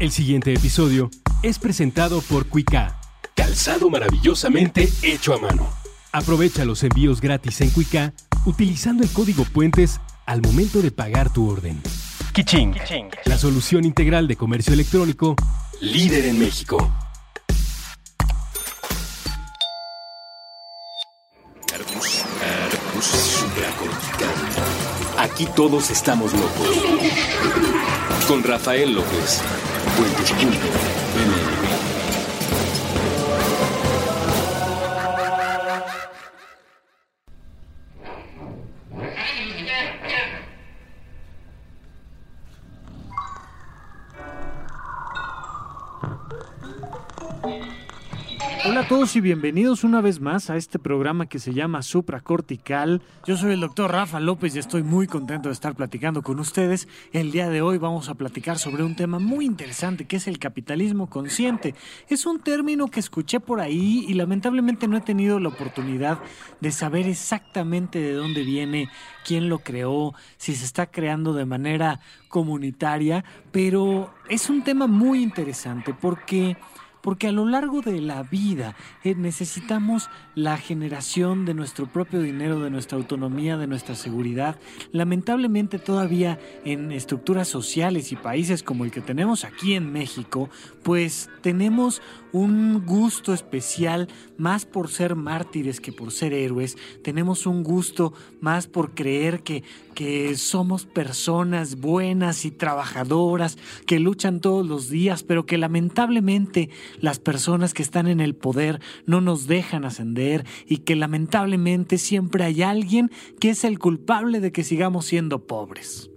El siguiente episodio es presentado por Cuica. Calzado maravillosamente hecho a mano. Aprovecha los envíos gratis en Cuica utilizando el código Puentes al momento de pagar tu orden. Kiching, la solución integral de comercio electrónico, líder en México. Aquí todos estamos locos. Con Rafael López. Hola y bienvenidos una vez más a este programa que se llama Supracortical. Yo soy el doctor Rafa López y estoy muy contento de estar platicando con ustedes. El día de hoy vamos a platicar sobre un tema muy interesante que es el capitalismo consciente. Es un término que escuché por ahí y lamentablemente no he tenido la oportunidad de saber exactamente de dónde viene, quién lo creó, si se está creando de manera comunitaria, pero es un tema muy interesante porque porque a lo largo de la vida eh, necesitamos la generación de nuestro propio dinero, de nuestra autonomía, de nuestra seguridad. Lamentablemente todavía en estructuras sociales y países como el que tenemos aquí en México, pues tenemos un gusto especial más por ser mártires que por ser héroes. Tenemos un gusto más por creer que, que somos personas buenas y trabajadoras, que luchan todos los días, pero que lamentablemente las personas que están en el poder no nos dejan ascender y que lamentablemente siempre hay alguien que es el culpable de que sigamos siendo pobres.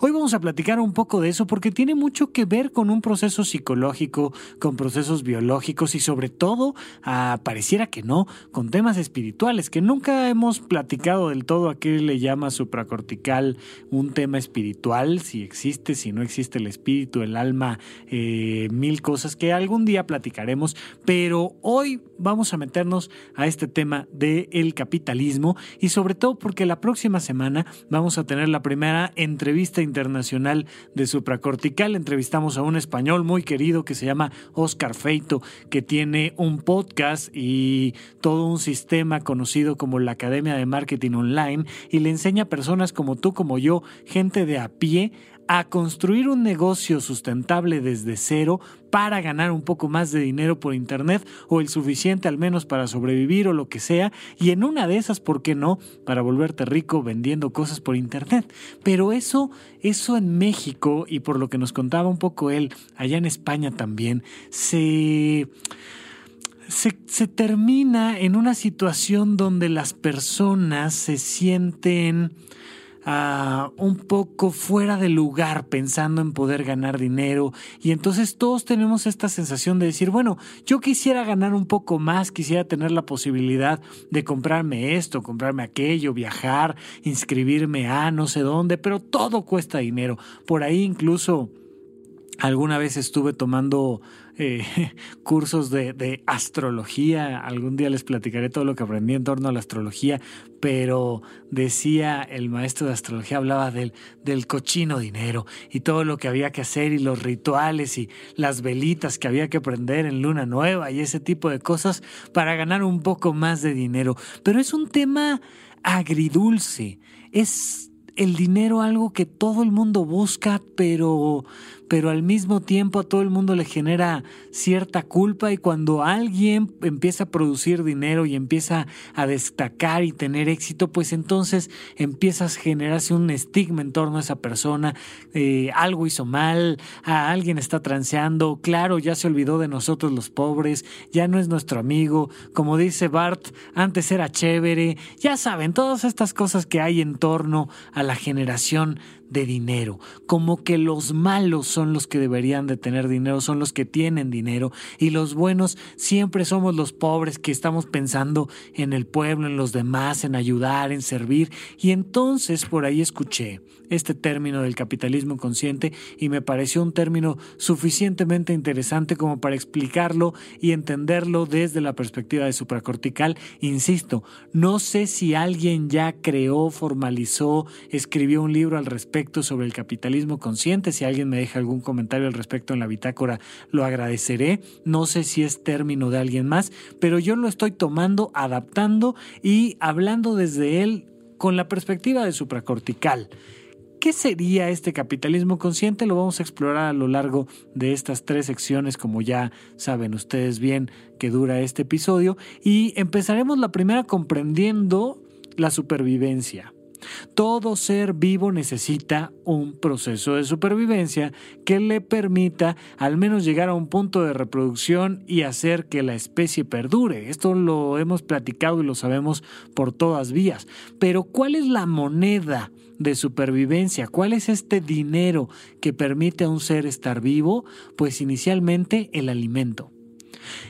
Hoy vamos a platicar un poco de eso porque tiene mucho que ver con un proceso psicológico, con procesos biológicos y sobre todo, ah, pareciera que no, con temas espirituales que nunca hemos platicado del todo a qué le llama supracortical un tema espiritual, si existe, si no existe el espíritu, el alma, eh, mil cosas que algún día platicaremos, pero hoy vamos a meternos a este tema del capitalismo y sobre todo porque la próxima semana vamos a tener la primera entrevista Vista internacional de supracortical. Entrevistamos a un español muy querido que se llama Oscar Feito, que tiene un podcast y todo un sistema conocido como la Academia de Marketing Online y le enseña a personas como tú, como yo, gente de a pie, a construir un negocio sustentable desde cero para ganar un poco más de dinero por Internet o el suficiente al menos para sobrevivir o lo que sea. Y en una de esas, ¿por qué no? Para volverte rico vendiendo cosas por Internet. Pero eso, eso en México y por lo que nos contaba un poco él, allá en España también, se... Se, se, termina en una situación donde las personas se sienten un poco fuera de lugar pensando en poder ganar dinero y entonces todos tenemos esta sensación de decir, bueno, yo quisiera ganar un poco más, quisiera tener la posibilidad de comprarme esto, comprarme aquello, viajar, inscribirme a no sé dónde, pero todo cuesta dinero. Por ahí incluso alguna vez estuve tomando eh, cursos de, astrología. Algún día les platicaré todo lo que aprendí en torno a la astrología, pero decía el maestro de astrología, hablaba del, del cochino dinero y todo lo que había que hacer y los rituales y las velitas que había que prender en luna nueva y ese tipo de cosas para ganar un poco más de dinero. Pero es un tema agridulce. Es el dinero algo que todo el mundo busca, pero pero al mismo tiempo a todo el mundo le genera cierta culpa y cuando alguien empieza a producir dinero y empieza a destacar y tener éxito, pues entonces empiezas a generarse un estigma en torno a esa persona, eh, algo hizo mal, a alguien está transeando, claro, ya se olvidó de nosotros los pobres, ya no es nuestro amigo, como dice Bart, antes era chévere, ya saben, todas estas cosas que hay en torno a la generación de dinero, como que los malos son los que deberían de tener dinero, son los que tienen dinero. Y los buenos siempre somos los pobres que estamos pensando en el pueblo, en los demás, en ayudar, en servir. Y entonces por ahí escuché este término del capitalismo consciente y me pareció un término suficientemente interesante como para explicarlo y entenderlo desde la perspectiva de supracortical. Insisto, no sé si alguien ya creó, formalizó, escribió un libro al respecto sobre el capitalismo consciente. Si alguien me deja algún comentario al respecto en la bitácora, lo agradeceré. No sé si es término de alguien más, pero yo lo estoy tomando, adaptando y hablando desde él con la perspectiva de supracortical. ¿Qué sería este capitalismo consciente? Lo vamos a explorar a lo largo de estas tres secciones, como ya saben ustedes bien que dura este episodio. Y empezaremos la primera comprendiendo la supervivencia. Todo ser vivo necesita un proceso de supervivencia que le permita al menos llegar a un punto de reproducción y hacer que la especie perdure. Esto lo hemos platicado y lo sabemos por todas vías. Pero ¿cuál es la moneda de supervivencia. ¿Cuál es este dinero que permite a un ser estar vivo? Pues inicialmente el alimento.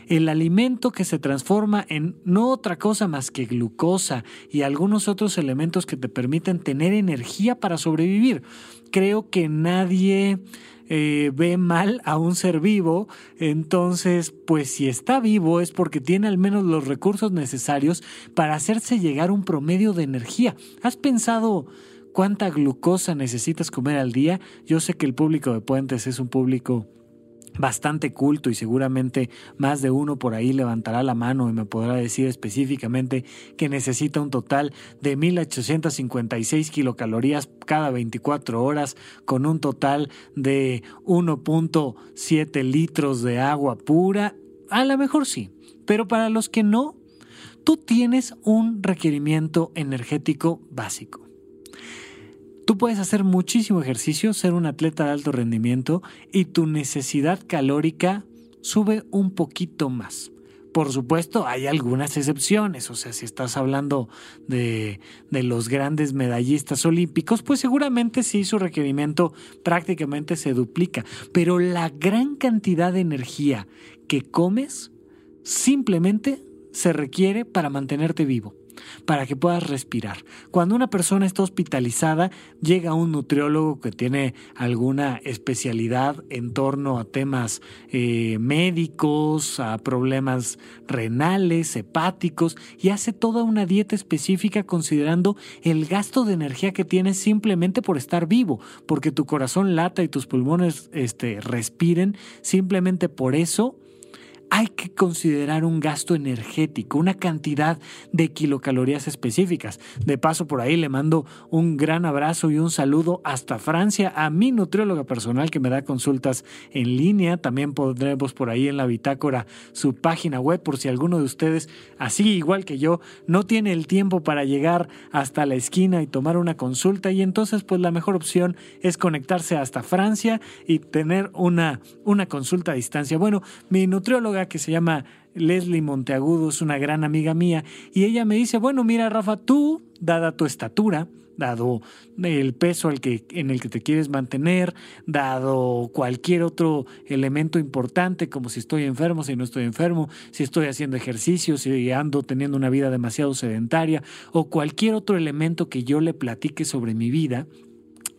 El alimento que se transforma en no otra cosa más que glucosa y algunos otros elementos que te permiten tener energía para sobrevivir. Creo que nadie eh, ve mal a un ser vivo, entonces pues si está vivo es porque tiene al menos los recursos necesarios para hacerse llegar un promedio de energía. ¿Has pensado cuánta glucosa necesitas comer al día. Yo sé que el público de Puentes es un público bastante culto y seguramente más de uno por ahí levantará la mano y me podrá decir específicamente que necesita un total de 1856 kilocalorías cada 24 horas con un total de 1.7 litros de agua pura. A lo mejor sí, pero para los que no, tú tienes un requerimiento energético básico. Tú puedes hacer muchísimo ejercicio, ser un atleta de alto rendimiento y tu necesidad calórica sube un poquito más. Por supuesto, hay algunas excepciones, o sea, si estás hablando de, de, los grandes medallistas olímpicos, pues seguramente sí su requerimiento prácticamente se duplica, pero la gran cantidad de energía que comes simplemente se requiere para mantenerte vivo para que puedas respirar. Cuando una persona está hospitalizada, llega un nutriólogo que tiene alguna especialidad en torno a temas eh, médicos, a problemas renales, hepáticos, y hace toda una dieta específica considerando el gasto de energía que tienes simplemente por estar vivo, porque tu corazón lata y tus pulmones este, respiren, simplemente por eso hay que considerar un gasto energético, una cantidad de kilocalorías específicas. De paso, por ahí le mando un gran abrazo y un saludo hasta Francia a mi nutrióloga personal que me da consultas en línea. También pondremos por ahí en la bitácora su página web por si alguno de ustedes, así igual que yo, no tiene el tiempo para llegar hasta la esquina y tomar una consulta. Y entonces, pues la mejor opción es conectarse hasta Francia y tener una, una consulta a distancia. Bueno, mi nutrióloga que se llama Leslie Monteagudo, es una gran amiga mía, y ella me dice, bueno, mira Rafa, tú, dada tu estatura, dado el peso al que, en el que te quieres mantener, dado cualquier otro elemento importante, como si estoy enfermo, si no estoy enfermo, si estoy haciendo ejercicio, si ando teniendo una vida demasiado sedentaria, o cualquier otro elemento que yo le platique sobre mi vida,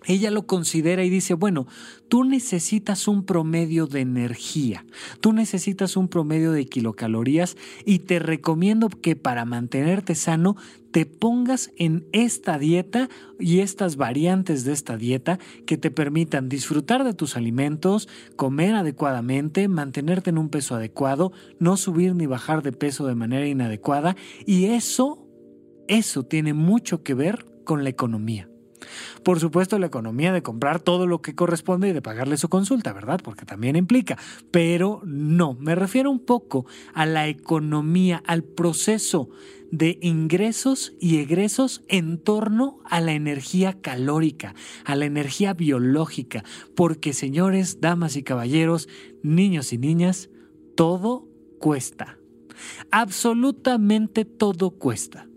ella lo considera y dice, bueno, tú necesitas un promedio de energía, tú necesitas un promedio de kilocalorías y te recomiendo que para mantenerte sano te pongas en esta dieta y estas variantes de esta dieta que te permitan disfrutar de tus alimentos, comer adecuadamente, mantenerte en un peso adecuado, no subir ni bajar de peso de manera inadecuada y eso, eso tiene mucho que ver con la economía. Por supuesto, la economía de comprar todo lo que corresponde y de pagarle su consulta, ¿verdad? Porque también implica. Pero no, me refiero un poco a la economía, al proceso de ingresos y egresos en torno a la energía calórica, a la energía biológica, porque señores, damas y caballeros, niños y niñas, todo cuesta. Absolutamente todo cuesta.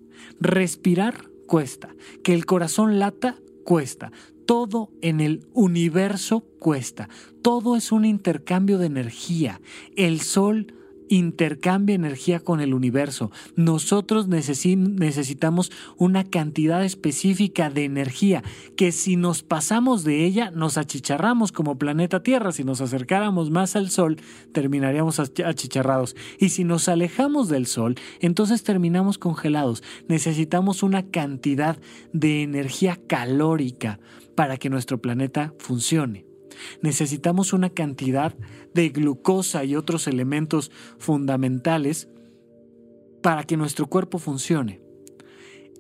Respirar cuesta. Que el corazón lata cuesta. Todo en el universo cuesta. Todo es un intercambio de energía. El sol intercambia energía con el universo. Nosotros necesitamos una cantidad específica de energía que si nos pasamos de ella nos achicharramos como planeta Tierra. Si nos acercáramos más al Sol terminaríamos achicharrados. Y si nos alejamos del Sol entonces terminamos congelados. Necesitamos una cantidad de energía calórica para que nuestro planeta funcione. Necesitamos una cantidad de glucosa y otros elementos fundamentales para que nuestro cuerpo funcione.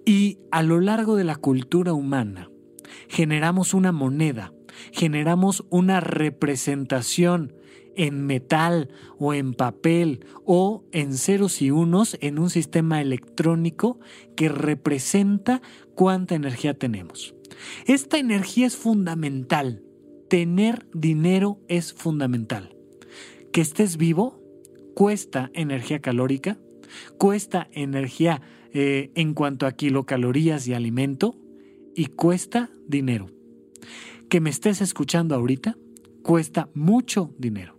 Y a lo largo de la cultura humana generamos una moneda, generamos una representación en metal o en papel o en ceros y unos en un sistema electrónico que representa cuánta energía tenemos. Esta energía es fundamental. Tener dinero es fundamental. Que estés vivo cuesta energía calórica, cuesta energía eh, en cuanto a kilocalorías y alimento y cuesta dinero. Que me estés escuchando ahorita cuesta mucho dinero.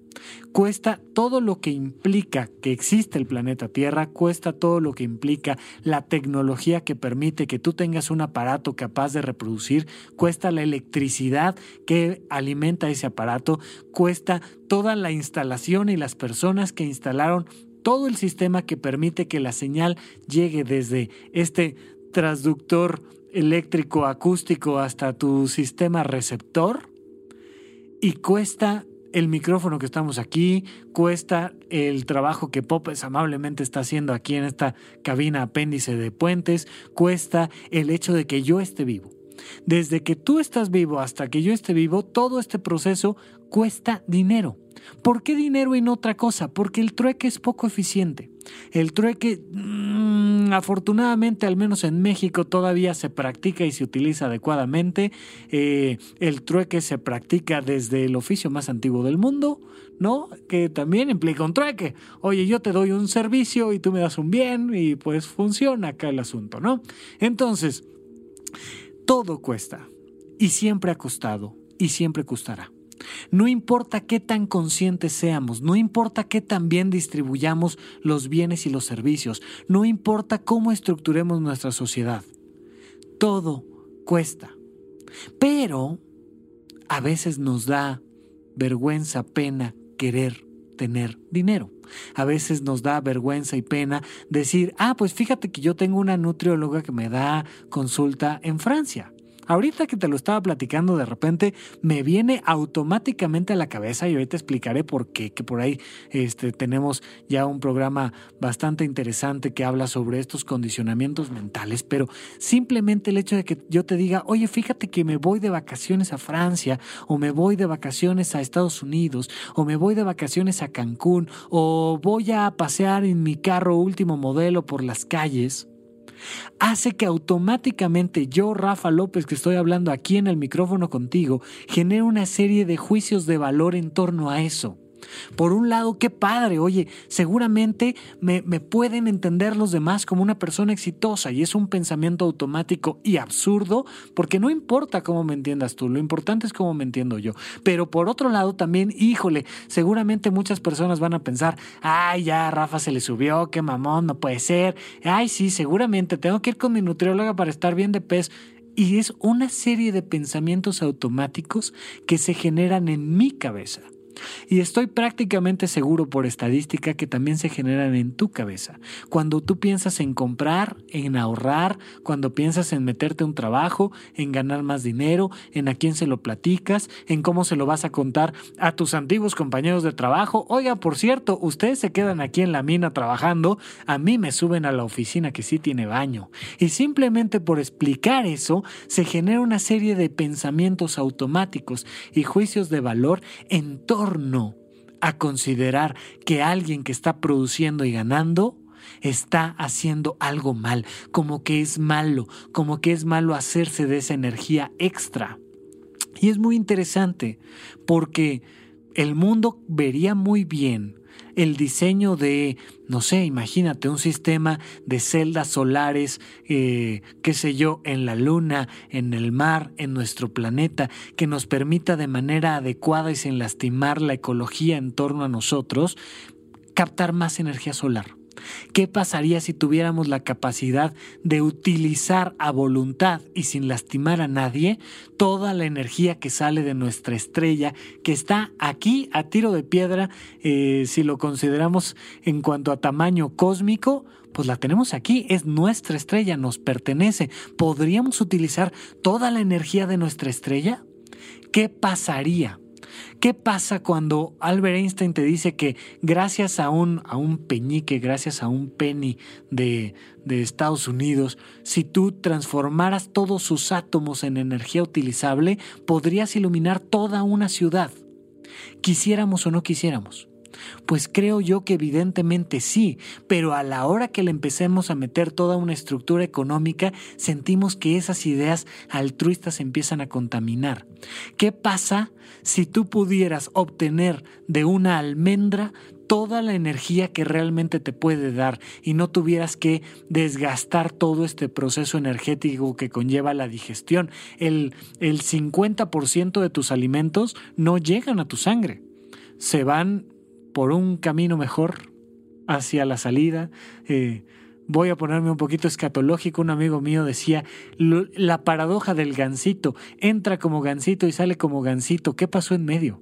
Cuesta todo lo que implica que existe el planeta Tierra, cuesta todo lo que implica la tecnología que permite que tú tengas un aparato capaz de reproducir, cuesta la electricidad que alimenta ese aparato, cuesta toda la instalación y las personas que instalaron todo el sistema que permite que la señal llegue desde este transductor eléctrico acústico hasta tu sistema receptor y cuesta el micrófono que estamos aquí, cuesta el trabajo que Popes amablemente está haciendo aquí en esta cabina apéndice de puentes, cuesta el hecho de que yo esté vivo. Desde que tú estás vivo hasta que yo esté vivo, todo este proceso cuesta dinero. ¿Por qué dinero y no otra cosa? Porque el trueque es poco eficiente. El trueque, mm, afortunadamente, al menos en México, todavía se practica y se utiliza adecuadamente. Eh, el trueque se practica desde el oficio más antiguo del mundo, ¿no? Que también implica un trueque. Oye, yo te doy un servicio y tú me das un bien y pues funciona acá el asunto, ¿no? Entonces, todo cuesta y siempre ha costado y siempre costará. No importa qué tan conscientes seamos, no importa qué tan bien distribuyamos los bienes y los servicios, no importa cómo estructuremos nuestra sociedad. Todo cuesta. Pero a veces nos da vergüenza, pena querer tener dinero. A veces nos da vergüenza y pena decir, ah, pues fíjate que yo tengo una nutrióloga que me da consulta en Francia. Ahorita que te lo estaba platicando, de repente me viene automáticamente a la cabeza y hoy te explicaré por qué, que por ahí este, tenemos ya un programa bastante interesante que habla sobre estos condicionamientos mentales, pero simplemente el hecho de que yo te diga, oye, fíjate que me voy de vacaciones a Francia, o me voy de vacaciones a Estados Unidos, o me voy de vacaciones a Cancún, o voy a pasear en mi carro último modelo por las calles, hace que automáticamente yo, Rafa López, que estoy hablando aquí en el micrófono contigo, genere una serie de juicios de valor en torno a eso. Por un lado, qué padre, oye, seguramente me, me, pueden entender los demás como una persona exitosa y es un pensamiento automático y absurdo porque no importa cómo me entiendas tú, lo importante es cómo me entiendo yo. Pero por otro lado también, híjole, seguramente muchas personas van a pensar, ay, ya, Rafa se le subió, qué mamón, no puede ser, ay, sí, seguramente tengo que ir con mi nutrióloga para estar bien de peso. Y es una serie de pensamientos automáticos que se generan en mi cabeza. Y estoy prácticamente seguro por estadística que también se generan en tu cabeza. Cuando tú piensas en comprar, en ahorrar, cuando piensas en meterte un trabajo, en ganar más dinero, en a quién se lo platicas, en cómo se lo vas a contar a tus antiguos compañeros de trabajo. Oiga, por cierto, ustedes se quedan aquí en la mina trabajando, a mí me suben a la oficina que sí tiene baño. Y simplemente por explicar eso, se genera una serie de pensamientos automáticos y juicios de valor en torno a considerar que alguien que está produciendo y ganando está haciendo algo mal, como que es malo, como que es malo hacerse de esa energía extra. Y es muy interesante porque el mundo vería muy bien el diseño de, no sé, imagínate un sistema de celdas solares, eh, qué sé yo, en la luna, en el mar, en nuestro planeta, que nos permita de manera adecuada y sin lastimar la ecología en torno a nosotros, captar más energía solar. ¿Qué pasaría si tuviéramos la capacidad de utilizar a voluntad y sin lastimar a nadie toda la energía que sale de nuestra estrella, que está aquí a tiro de piedra, eh, si lo consideramos en cuanto a tamaño cósmico? Pues la tenemos aquí, es nuestra estrella, nos pertenece. ¿Podríamos utilizar toda la energía de nuestra estrella? ¿Qué pasaría? ¿Qué pasa cuando Albert Einstein te dice que gracias a un, a un peñique, gracias a un penny de, de Estados Unidos, si tú transformaras todos sus átomos en energía utilizable, podrías iluminar toda una ciudad? Quisiéramos o no quisiéramos. Pues creo yo que evidentemente sí, pero a la hora que le empecemos a meter toda una estructura económica, sentimos que esas ideas altruistas empiezan a contaminar. ¿Qué pasa si tú pudieras obtener de una almendra toda la energía que realmente te puede dar y no tuvieras que desgastar todo este proceso energético que conlleva la digestión. El, el 50% de tus alimentos no llegan a tu sangre, se van por un camino mejor hacia la salida. Eh, voy a ponerme un poquito escatológico. Un amigo mío decía, la paradoja del gansito, entra como gansito y sale como gansito. ¿Qué pasó en medio?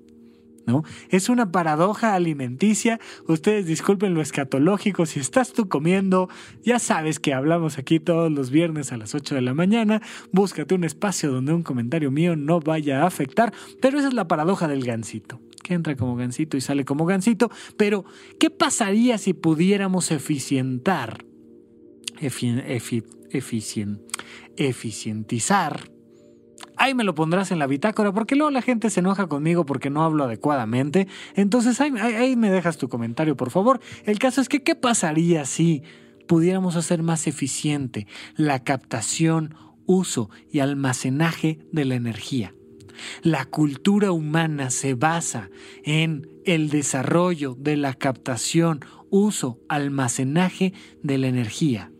Es una paradoja alimenticia. Ustedes disculpen lo escatológico. Si estás tú comiendo, ya sabes que hablamos aquí todos los viernes a las 8 de la mañana. Búscate un espacio donde un comentario mío no vaya a afectar. Pero esa es la paradoja del gansito que entra como gansito y sale como gansito, pero ¿qué pasaría si pudiéramos eficientar, eficientizar? Ahí me lo pondrás en la bitácora, porque luego la gente se enoja conmigo porque no hablo adecuadamente. Entonces ahí, me dejas tu comentario, por favor. El caso es que, ¿qué pasaría si pudiéramos hacer más eficiente la captación, uso y almacenaje de la energía? La cultura humana se basa en el desarrollo de la captación, uso, almacenaje de la energía.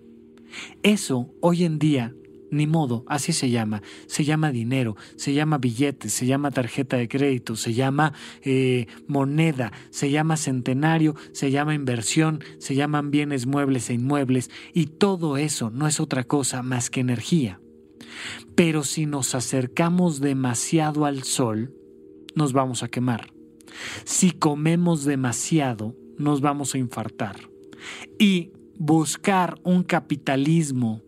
Eso hoy en día, ni modo, así se llama. Se llama dinero, se llama billete, se llama tarjeta de crédito, se llama eh, moneda, se llama centenario, se llama inversión, se llaman bienes muebles e inmuebles, y todo eso no es otra cosa más que energía. Pero si nos acercamos demasiado al sol, nos vamos a quemar. Si comemos demasiado, nos vamos a infartar. Y buscar un capitalismo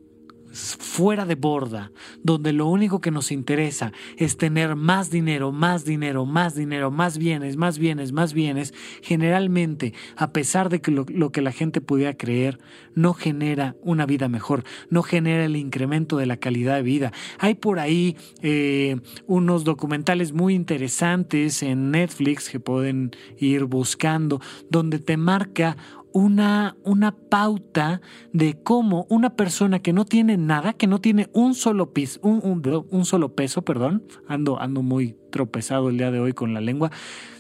fuera de borda, donde lo único que nos interesa es tener más dinero, más dinero, más dinero, más bienes, más bienes, más bienes, generalmente, a pesar de que lo, que la gente pudiera creer, no genera una vida mejor, no genera el incremento de la calidad de vida. Hay por ahí eh, unos documentales muy interesantes en Netflix que pueden ir buscando, donde te marca una, una pauta de cómo una persona que no tiene nada, que no tiene un solo, piso, un, solo peso, perdón, ando, ando muy tropezado el día de hoy con la lengua,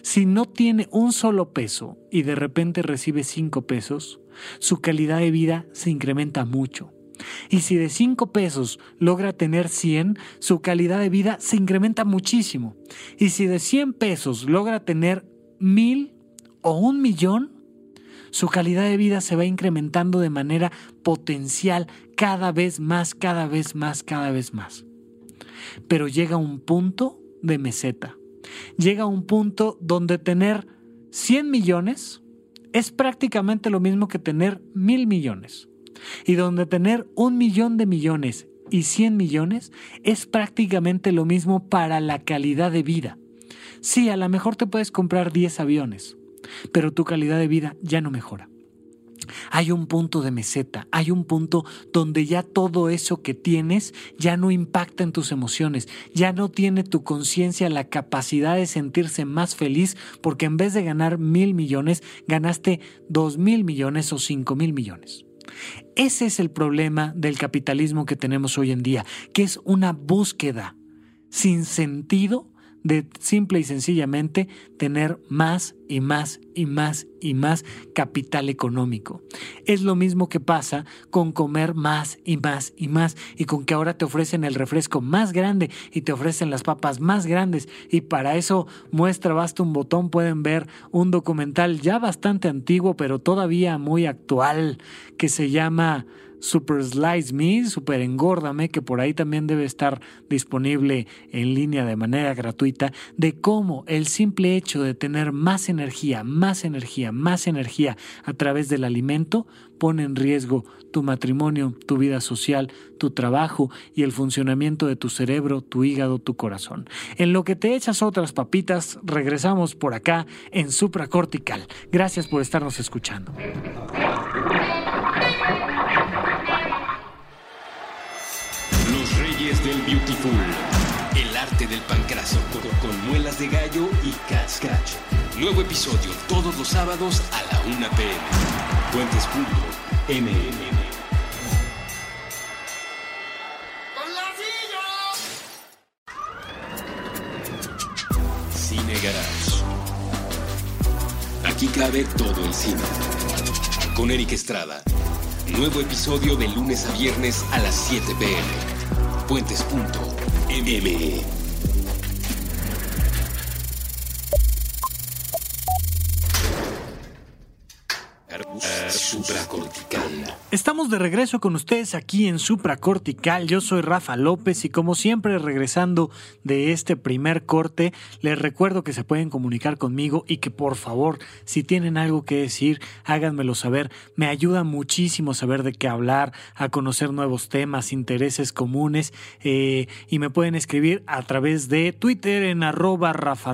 si no tiene un solo peso y de repente recibe cinco pesos, su calidad de vida se incrementa mucho. Y si de cinco pesos logra tener 100, su calidad de vida se incrementa muchísimo. Y si de 100 pesos logra tener mil o un millón, su calidad de vida se va incrementando de manera potencial cada vez más, cada vez más, cada vez más. Pero llega un punto de meseta. Llega un punto donde tener 100 millones es prácticamente lo mismo que tener mil millones. Y donde tener un millón de millones y 100 millones es prácticamente lo mismo para la calidad de vida. Sí, a lo mejor te puedes comprar 10 aviones, pero tu calidad de vida ya no mejora. Hay un punto de meseta, hay un punto donde ya todo eso que tienes ya no impacta en tus emociones, ya no tiene tu conciencia la capacidad de sentirse más feliz porque en vez de ganar mil millones, ganaste dos mil millones o cinco mil millones. Ese es el problema del capitalismo que tenemos hoy en día, que es una búsqueda sin sentido de simple y sencillamente tener más y más y más y más capital económico. Es lo mismo que pasa con comer más y más y más y con que ahora te ofrecen el refresco más grande y te ofrecen las papas más grandes y para eso muestra basta un botón pueden ver un documental ya bastante antiguo pero todavía muy actual que se llama Super Slice Me, Super Engórdame, que por ahí también debe estar disponible en línea de manera gratuita, de cómo el simple hecho de tener más energía, más energía, más energía a través del alimento pone en riesgo tu matrimonio, tu vida social, tu trabajo y el funcionamiento de tu cerebro, tu hígado, tu corazón. En lo que te echas otras papitas, regresamos por acá en Supracortical. Gracias por estarnos escuchando. Beautiful. El arte del pancraso con, muelas de gallo y cascach. Nuevo episodio todos los sábados a la 1 pm. Puentes.mmm. Cine Garage. Aquí cabe todo el cine. Con Eric Estrada. Nuevo episodio de lunes a viernes a las 7 pm puentes.me. Supracortical. Estamos de regreso con ustedes aquí en Supracortical. Yo soy Rafa López y como siempre regresando de este primer corte, les recuerdo que se pueden comunicar conmigo y que por favor, si tienen algo que decir, háganmelo saber. Me ayuda muchísimo saber de qué hablar, a conocer nuevos temas, intereses comunes eh, y me pueden escribir a través de Twitter en arroba Rafa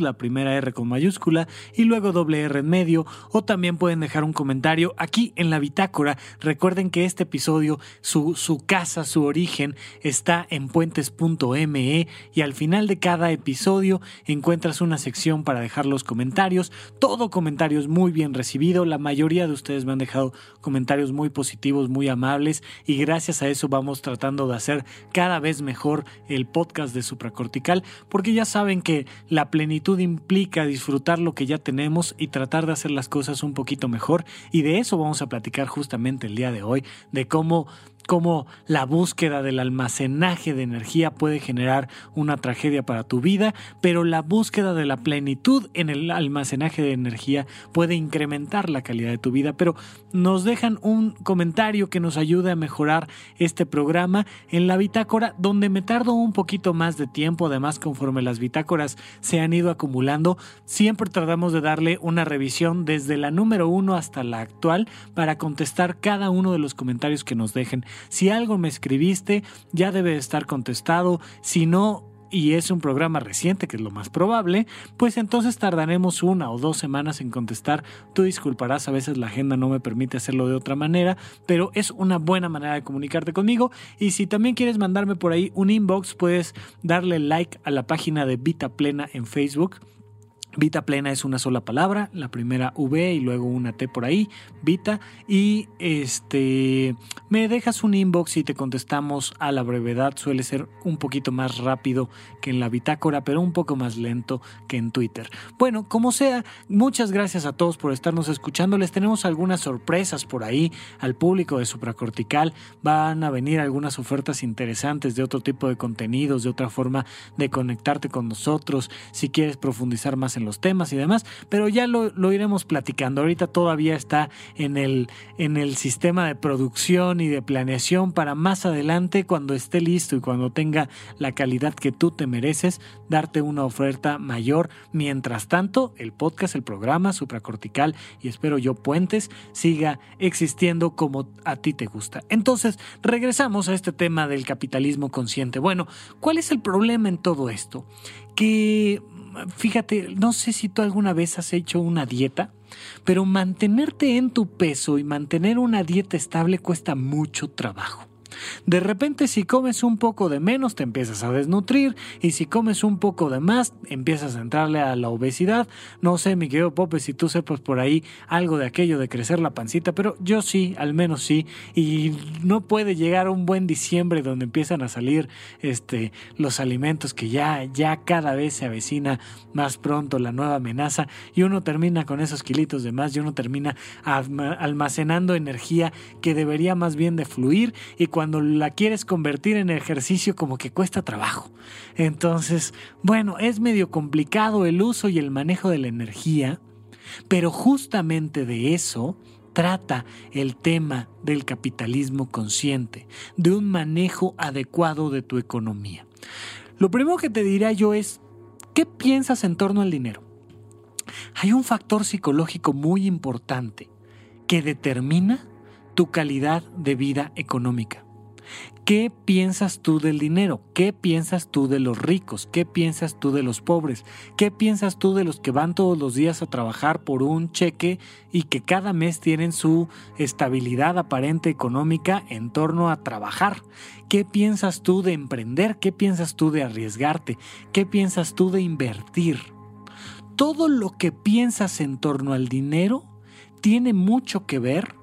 la primera R con mayúscula y luego doble R en medio o también pueden dejar un comentario aquí en la bitácora Recuerden que este episodio, su, su casa, su origen, está en puentes.me y al final de cada episodio encuentras una sección para dejar los comentarios. Todo comentario es muy bien recibido. La mayoría de ustedes me han dejado comentarios muy positivos, muy amables y gracias a eso vamos tratando de hacer cada vez mejor el podcast de supracortical porque ya saben que la plenitud implica disfrutar lo que ya tenemos y tratar de hacer las cosas un poquito mejor y de eso vamos a platicar justamente el día de hoy, de cómo cómo la búsqueda del almacenaje de energía puede generar una tragedia para tu vida, pero la búsqueda de la plenitud en el almacenaje de energía puede incrementar la calidad de tu vida. Pero nos dejan un comentario que nos ayude a mejorar este programa en la bitácora, donde me tardo un poquito más de tiempo, además conforme las bitácoras se han ido acumulando, siempre tratamos de darle una revisión desde la número uno hasta la actual para contestar cada uno de los comentarios que nos dejen. Si algo me escribiste, ya debe estar contestado. Si no, y es un programa reciente, que es lo más probable, pues entonces tardaremos una o dos semanas en contestar. Tú disculparás, a veces la agenda no me permite hacerlo de otra manera, pero es una buena manera de comunicarte conmigo. Y si también quieres mandarme por ahí un inbox, puedes darle like a la página de Vita Plena en Facebook Vita plena es una sola palabra, la primera V y luego una T por ahí, Vita. Y este me dejas un inbox y te contestamos a la brevedad. Suele ser un poquito más rápido que en la bitácora, pero un poco más lento que en Twitter. Bueno, como sea, muchas gracias a todos por estarnos escuchando. Les tenemos algunas sorpresas por ahí al público de Supracortical. Van a venir algunas ofertas interesantes de otro tipo de contenidos, de otra forma de conectarte con nosotros. Si quieres profundizar más en los temas y demás, pero ya lo, iremos platicando. Ahorita todavía está en el, en el sistema de producción y de planeación para más adelante, cuando esté listo y cuando tenga la calidad que tú te mereces, darte una oferta mayor. Mientras tanto, el podcast, el programa supracortical y espero yo puentes siga existiendo como a ti te gusta. Entonces, regresamos a este tema del capitalismo consciente. Bueno, ¿cuál es el problema en todo esto? Que fíjate, no sé si tú alguna vez has hecho una dieta, pero mantenerte en tu peso y mantener una dieta estable cuesta mucho trabajo. De repente si comes un poco de menos te empiezas a desnutrir y si comes un poco de más empiezas a entrarle a la obesidad. No sé, mi querido Pope, si tú sepas por ahí algo de aquello de crecer la pancita, pero yo sí, al menos sí. Y no puede llegar un buen diciembre donde empiezan a salir este, los alimentos que ya, ya cada vez se avecina más pronto la nueva amenaza y uno termina con esos kilitos de más y uno termina almacenando energía que debería más bien de fluir y cuando la quieres convertir en ejercicio como que cuesta trabajo. Entonces, bueno, es medio complicado el uso y el manejo de la energía, pero justamente de eso trata el tema del capitalismo consciente, de un manejo adecuado de tu economía. Lo primero que te diré yo es, ¿qué piensas en torno al dinero? Hay un factor psicológico muy importante que determina tu calidad de vida económica. ¿Qué piensas tú del dinero? ¿Qué piensas tú de los ricos? ¿Qué piensas tú de los pobres? ¿Qué piensas tú de los que van todos los días a trabajar por un cheque y que cada mes tienen su estabilidad aparente económica en torno a trabajar? ¿Qué piensas tú de emprender? ¿Qué piensas tú de arriesgarte? ¿Qué piensas tú de invertir? Todo lo que piensas en torno al dinero tiene mucho que ver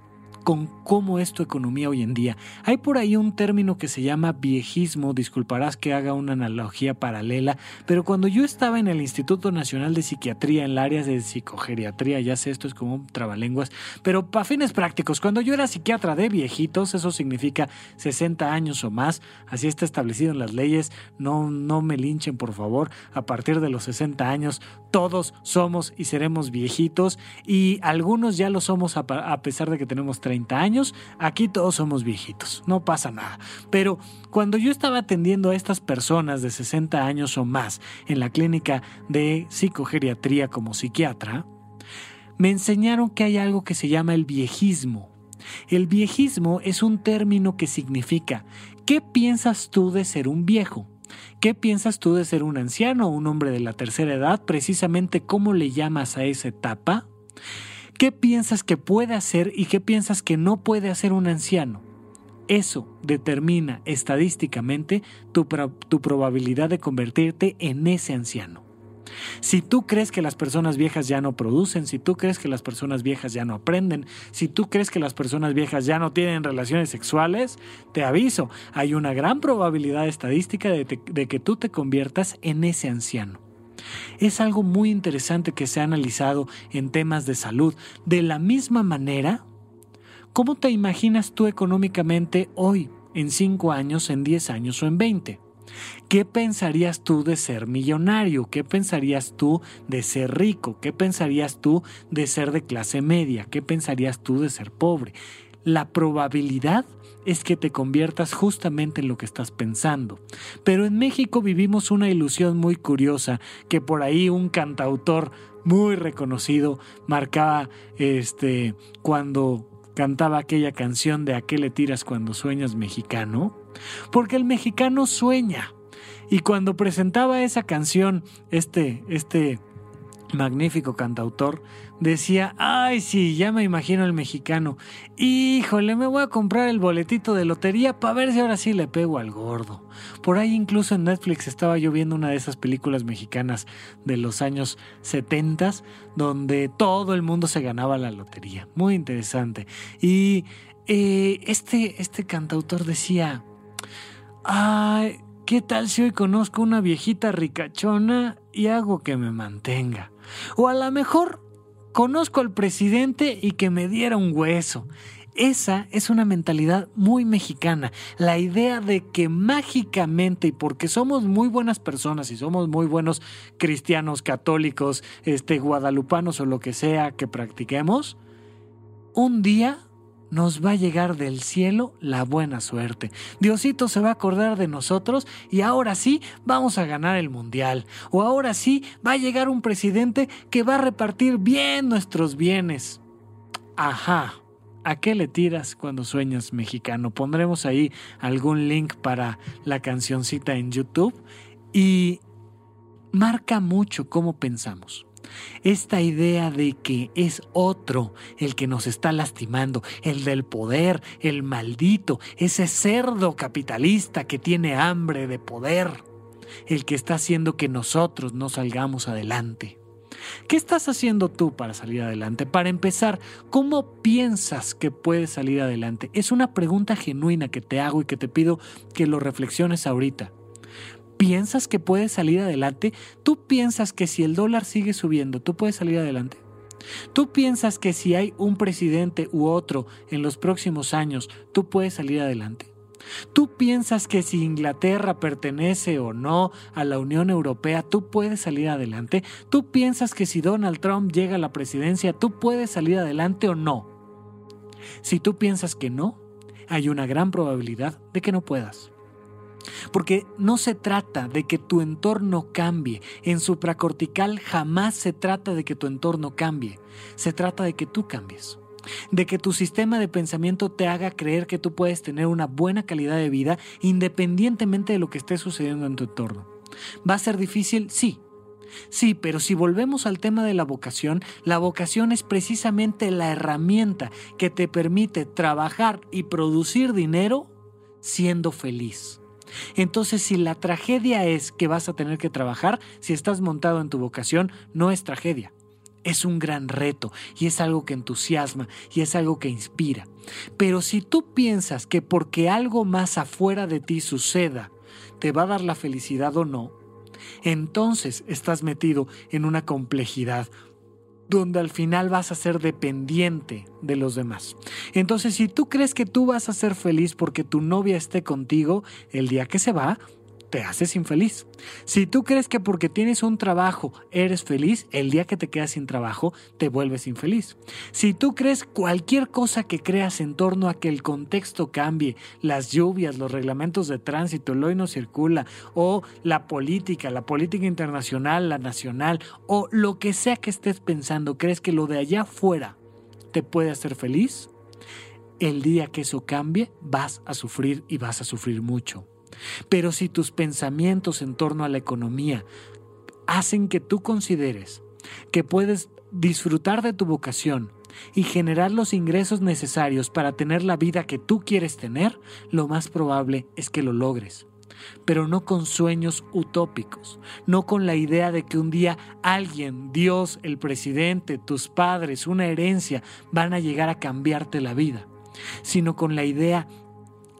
con cómo es tu economía hoy en día. Hay por ahí un término que se llama viejismo, disculparás que haga una analogía paralela, pero cuando yo estaba en el Instituto Nacional de Psiquiatría, en el área de psicogeriatría, ya sé, esto es como un trabalenguas, pero para fines prácticos, cuando yo era psiquiatra de viejitos, eso significa 60 años o más, así está establecido en las leyes, no, no me linchen por favor, a partir de los 60 años todos somos y seremos viejitos y algunos ya lo somos a, a pesar de que tenemos 30 años, aquí todos somos viejitos, no pasa nada. Pero cuando yo estaba atendiendo a estas personas de 60 años o más en la clínica de psicogeriatría como psiquiatra, me enseñaron que hay algo que se llama el viejismo. El viejismo es un término que significa ¿qué piensas tú de ser un viejo? ¿Qué piensas tú de ser un anciano o un hombre de la tercera edad? Precisamente cómo le llamas a esa etapa. ¿Qué piensas que puede hacer y qué piensas que no puede hacer un anciano? Eso determina estadísticamente tu, probabilidad de convertirte en ese anciano. Si tú crees que las personas viejas ya no producen, si tú crees que las personas viejas ya no aprenden, si tú crees que las personas viejas ya no tienen relaciones sexuales, te aviso, hay una gran probabilidad estadística de que tú te conviertas en ese anciano. Es algo muy interesante que se ha analizado en temas de salud. De la misma manera, ¿cómo te imaginas tú económicamente hoy, en 5 años, en 10 años o en 20? ¿Qué pensarías tú de ser millonario? ¿Qué pensarías tú de ser rico? ¿Qué pensarías tú de ser de clase media? ¿Qué pensarías tú de ser pobre? La probabilidad es que te conviertas justamente en lo que estás pensando. Pero en México vivimos una ilusión muy curiosa que por ahí un cantautor muy reconocido marcaba este cuando cantaba aquella canción de a qué le tiras cuando sueñas mexicano, porque el mexicano sueña. Y cuando presentaba esa canción este este magnífico cantautor, decía, ay sí, ya me imagino el mexicano, híjole, me voy a comprar el boletito de lotería para ver si ahora sí le pego al gordo. Por ahí incluso en Netflix estaba yo viendo una de esas películas mexicanas de los años 70 donde todo el mundo se ganaba la lotería. Muy interesante. Y eh, este, este cantautor decía, ay, ¿qué tal si hoy conozco una viejita ricachona y hago que me mantenga? O a lo mejor conozco al presidente y que me diera un hueso. Esa es una mentalidad muy mexicana, la idea de que mágicamente y porque somos muy buenas personas y somos muy buenos cristianos, católicos, este guadalupanos o lo que sea que practiquemos, un día nos va a llegar del cielo la buena suerte. Diosito se va a acordar de nosotros y ahora sí vamos a ganar el mundial. O ahora sí va a llegar un presidente que va a repartir bien nuestros bienes. Ajá. ¿A qué le tiras cuando sueñas mexicano? Pondremos ahí algún link para la cancioncita en YouTube y marca mucho cómo pensamos. Esta idea de que es otro el que nos está lastimando, el del poder, el maldito, ese cerdo capitalista que tiene hambre de poder, el que está haciendo que nosotros no salgamos adelante. ¿Qué estás haciendo tú para salir adelante? Para empezar, ¿cómo piensas que puedes salir adelante? Es una pregunta genuina que te hago y que te pido que lo reflexiones ahorita. ¿Piensas que puedes salir adelante? ¿Tú piensas que si el dólar sigue subiendo, tú puedes salir adelante? ¿Tú piensas que si hay un presidente u otro en los próximos años, tú puedes salir adelante? ¿Tú piensas que si Inglaterra pertenece o no a la Unión Europea, tú puedes salir adelante? ¿Tú piensas que si Donald Trump llega a la presidencia, tú puedes salir adelante o no? Si tú piensas que no, hay una gran probabilidad de que no puedas. Porque no se trata de que tu entorno cambie. En supracortical jamás se trata de que tu entorno cambie. Se trata de que tú cambies de que tu sistema de pensamiento te haga creer que tú puedes tener una buena calidad de vida independientemente de lo que esté sucediendo en tu entorno. ¿Va a ser difícil? Sí. Sí, pero si volvemos al tema de la vocación, la vocación es precisamente la herramienta que te permite trabajar y producir dinero siendo feliz. Entonces, si la tragedia es que vas a tener que trabajar, si estás montado en tu vocación, no es tragedia es un gran reto y es algo que entusiasma y es algo que inspira. Pero si tú piensas que porque algo más afuera de ti suceda, te va a dar la felicidad o no, entonces estás metido en una complejidad donde al final vas a ser dependiente de los demás. Entonces, si tú crees que tú vas a ser feliz porque tu novia esté contigo, el día que se va, te haces infeliz. Si tú crees que porque tienes un trabajo eres feliz, el día que te quedas sin trabajo te vuelves infeliz. Si tú crees cualquier cosa que creas en torno a que el contexto cambie, las lluvias, los reglamentos de tránsito, el hoy no circula, o la política, la política internacional, la nacional, o lo que sea que estés pensando, crees que lo de allá afuera te puede hacer feliz, el día que eso cambie vas a sufrir y vas a sufrir mucho. Pero si tus pensamientos en torno a la economía hacen que tú consideres que puedes disfrutar de tu vocación y generar los ingresos necesarios para tener la vida que tú quieres tener, lo más probable es que lo logres. Pero no con sueños utópicos, no con la idea de que un día alguien, Dios, el presidente, tus padres, una herencia, van a llegar a cambiarte la vida, sino con la idea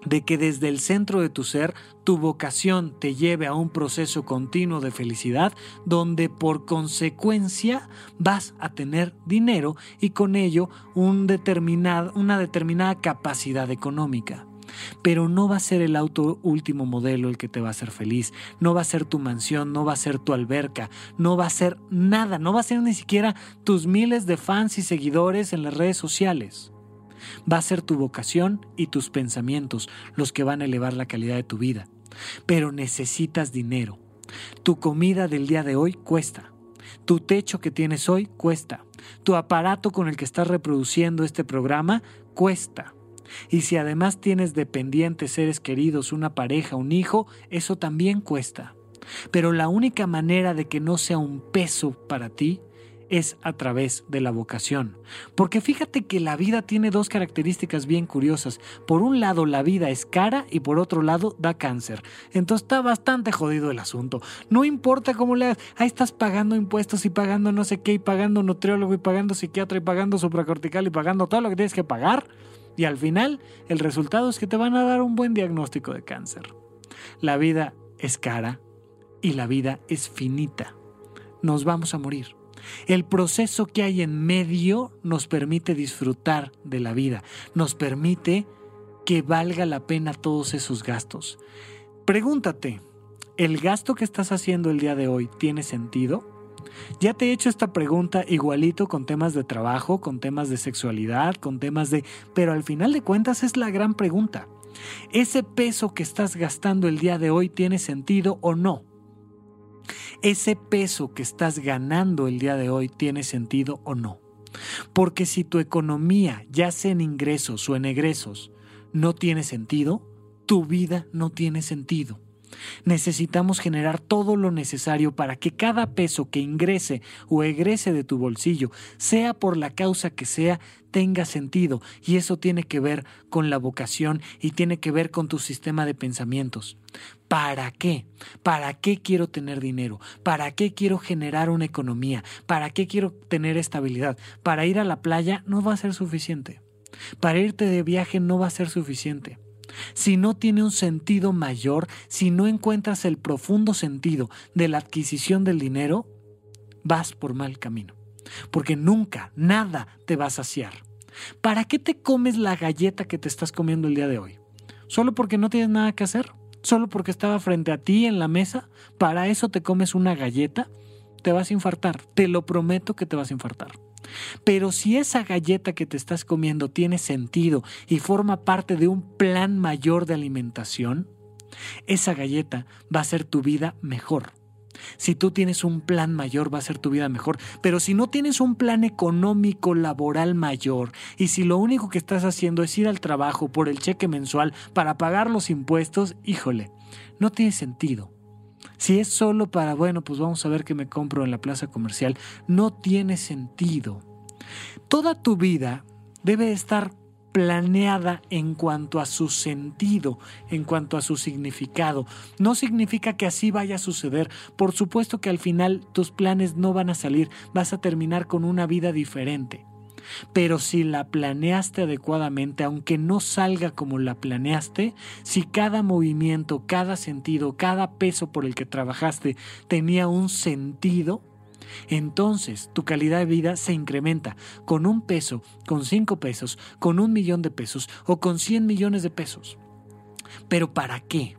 de que desde el centro de tu ser tu vocación te lleve a un proceso continuo de felicidad donde por consecuencia vas a tener dinero y con ello un una determinada capacidad económica. Pero no va a ser el auto último modelo el que te va a hacer feliz, no va a ser tu mansión, no va a ser tu alberca, no va a ser nada, no va a ser ni siquiera tus miles de fans y seguidores en las redes sociales. Va a ser tu vocación y tus pensamientos los que van a elevar la calidad de tu vida. Pero necesitas dinero. Tu comida del día de hoy cuesta. Tu techo que tienes hoy cuesta. Tu aparato con el que estás reproduciendo este programa cuesta. Y si además tienes dependientes, seres queridos, una pareja, un hijo, eso también cuesta. Pero la única manera de que no sea un peso para ti es a través de la vocación. Porque fíjate que la vida tiene dos características bien curiosas. Por un lado, la vida es cara y por otro lado, da cáncer. Entonces está bastante jodido el asunto. No importa cómo le hagas, ahí estás pagando impuestos y pagando no sé qué, y pagando nutriólogo y pagando psiquiatra y pagando supracortical y pagando todo lo que tienes que pagar. Y al final, el resultado es que te van a dar un buen diagnóstico de cáncer. La vida es cara y la vida es finita. Nos vamos a morir. El proceso que hay en medio nos permite disfrutar de la vida, nos permite que valga la pena todos esos gastos. Pregúntate, ¿el gasto que estás haciendo el día de hoy tiene sentido? Ya te he hecho esta pregunta igualito con temas de trabajo, con temas de sexualidad, con temas de... Pero al final de cuentas es la gran pregunta. ¿Ese peso que estás gastando el día de hoy tiene sentido o no? Ese peso que estás ganando el día de hoy tiene sentido o no. Porque si tu economía, ya sea en ingresos o en egresos, no tiene sentido, tu vida no tiene sentido. Necesitamos generar todo lo necesario para que cada peso que ingrese o egrese de tu bolsillo, sea por la causa que sea, tenga sentido. Y eso tiene que ver con la vocación y tiene que ver con tu sistema de pensamientos. ¿Para qué? ¿Para qué quiero tener dinero? ¿Para qué quiero generar una economía? ¿Para qué quiero tener estabilidad? Para ir a la playa no va a ser suficiente. Para irte de viaje no va a ser suficiente si no tiene un sentido mayor, si no encuentras el profundo sentido de la adquisición del dinero, vas por mal camino. Porque nunca, nada te va a saciar. ¿Para qué te comes la galleta que te estás comiendo el día de hoy? ¿Solo porque no tienes nada que hacer? ¿Solo porque estaba frente a ti en la mesa? ¿Para eso te comes una galleta? Te vas a infartar. Te lo prometo que te vas a infartar. Pero si esa galleta que te estás comiendo tiene sentido y forma parte de un plan mayor de alimentación, esa galleta va a ser tu vida mejor. Si tú tienes un plan mayor, va a ser tu vida mejor. Pero si no tienes un plan económico, laboral mayor, y si lo único que estás haciendo es ir al trabajo por el cheque mensual para pagar los impuestos, híjole, no tiene sentido. Si es solo para, bueno, pues vamos a ver qué me compro en la plaza comercial, no tiene sentido. Toda tu vida debe estar planeada en cuanto a su sentido, en cuanto a su significado. No significa que así vaya a suceder. Por supuesto que al final tus planes no van a salir, vas a terminar con una vida diferente. Pero si la planeaste adecuadamente, aunque no salga como la planeaste, si cada movimiento, cada sentido, cada peso por el que trabajaste tenía un sentido, entonces tu calidad de vida se incrementa con un peso, con cinco pesos, con un millón de pesos o con cien millones de pesos. Pero ¿para qué?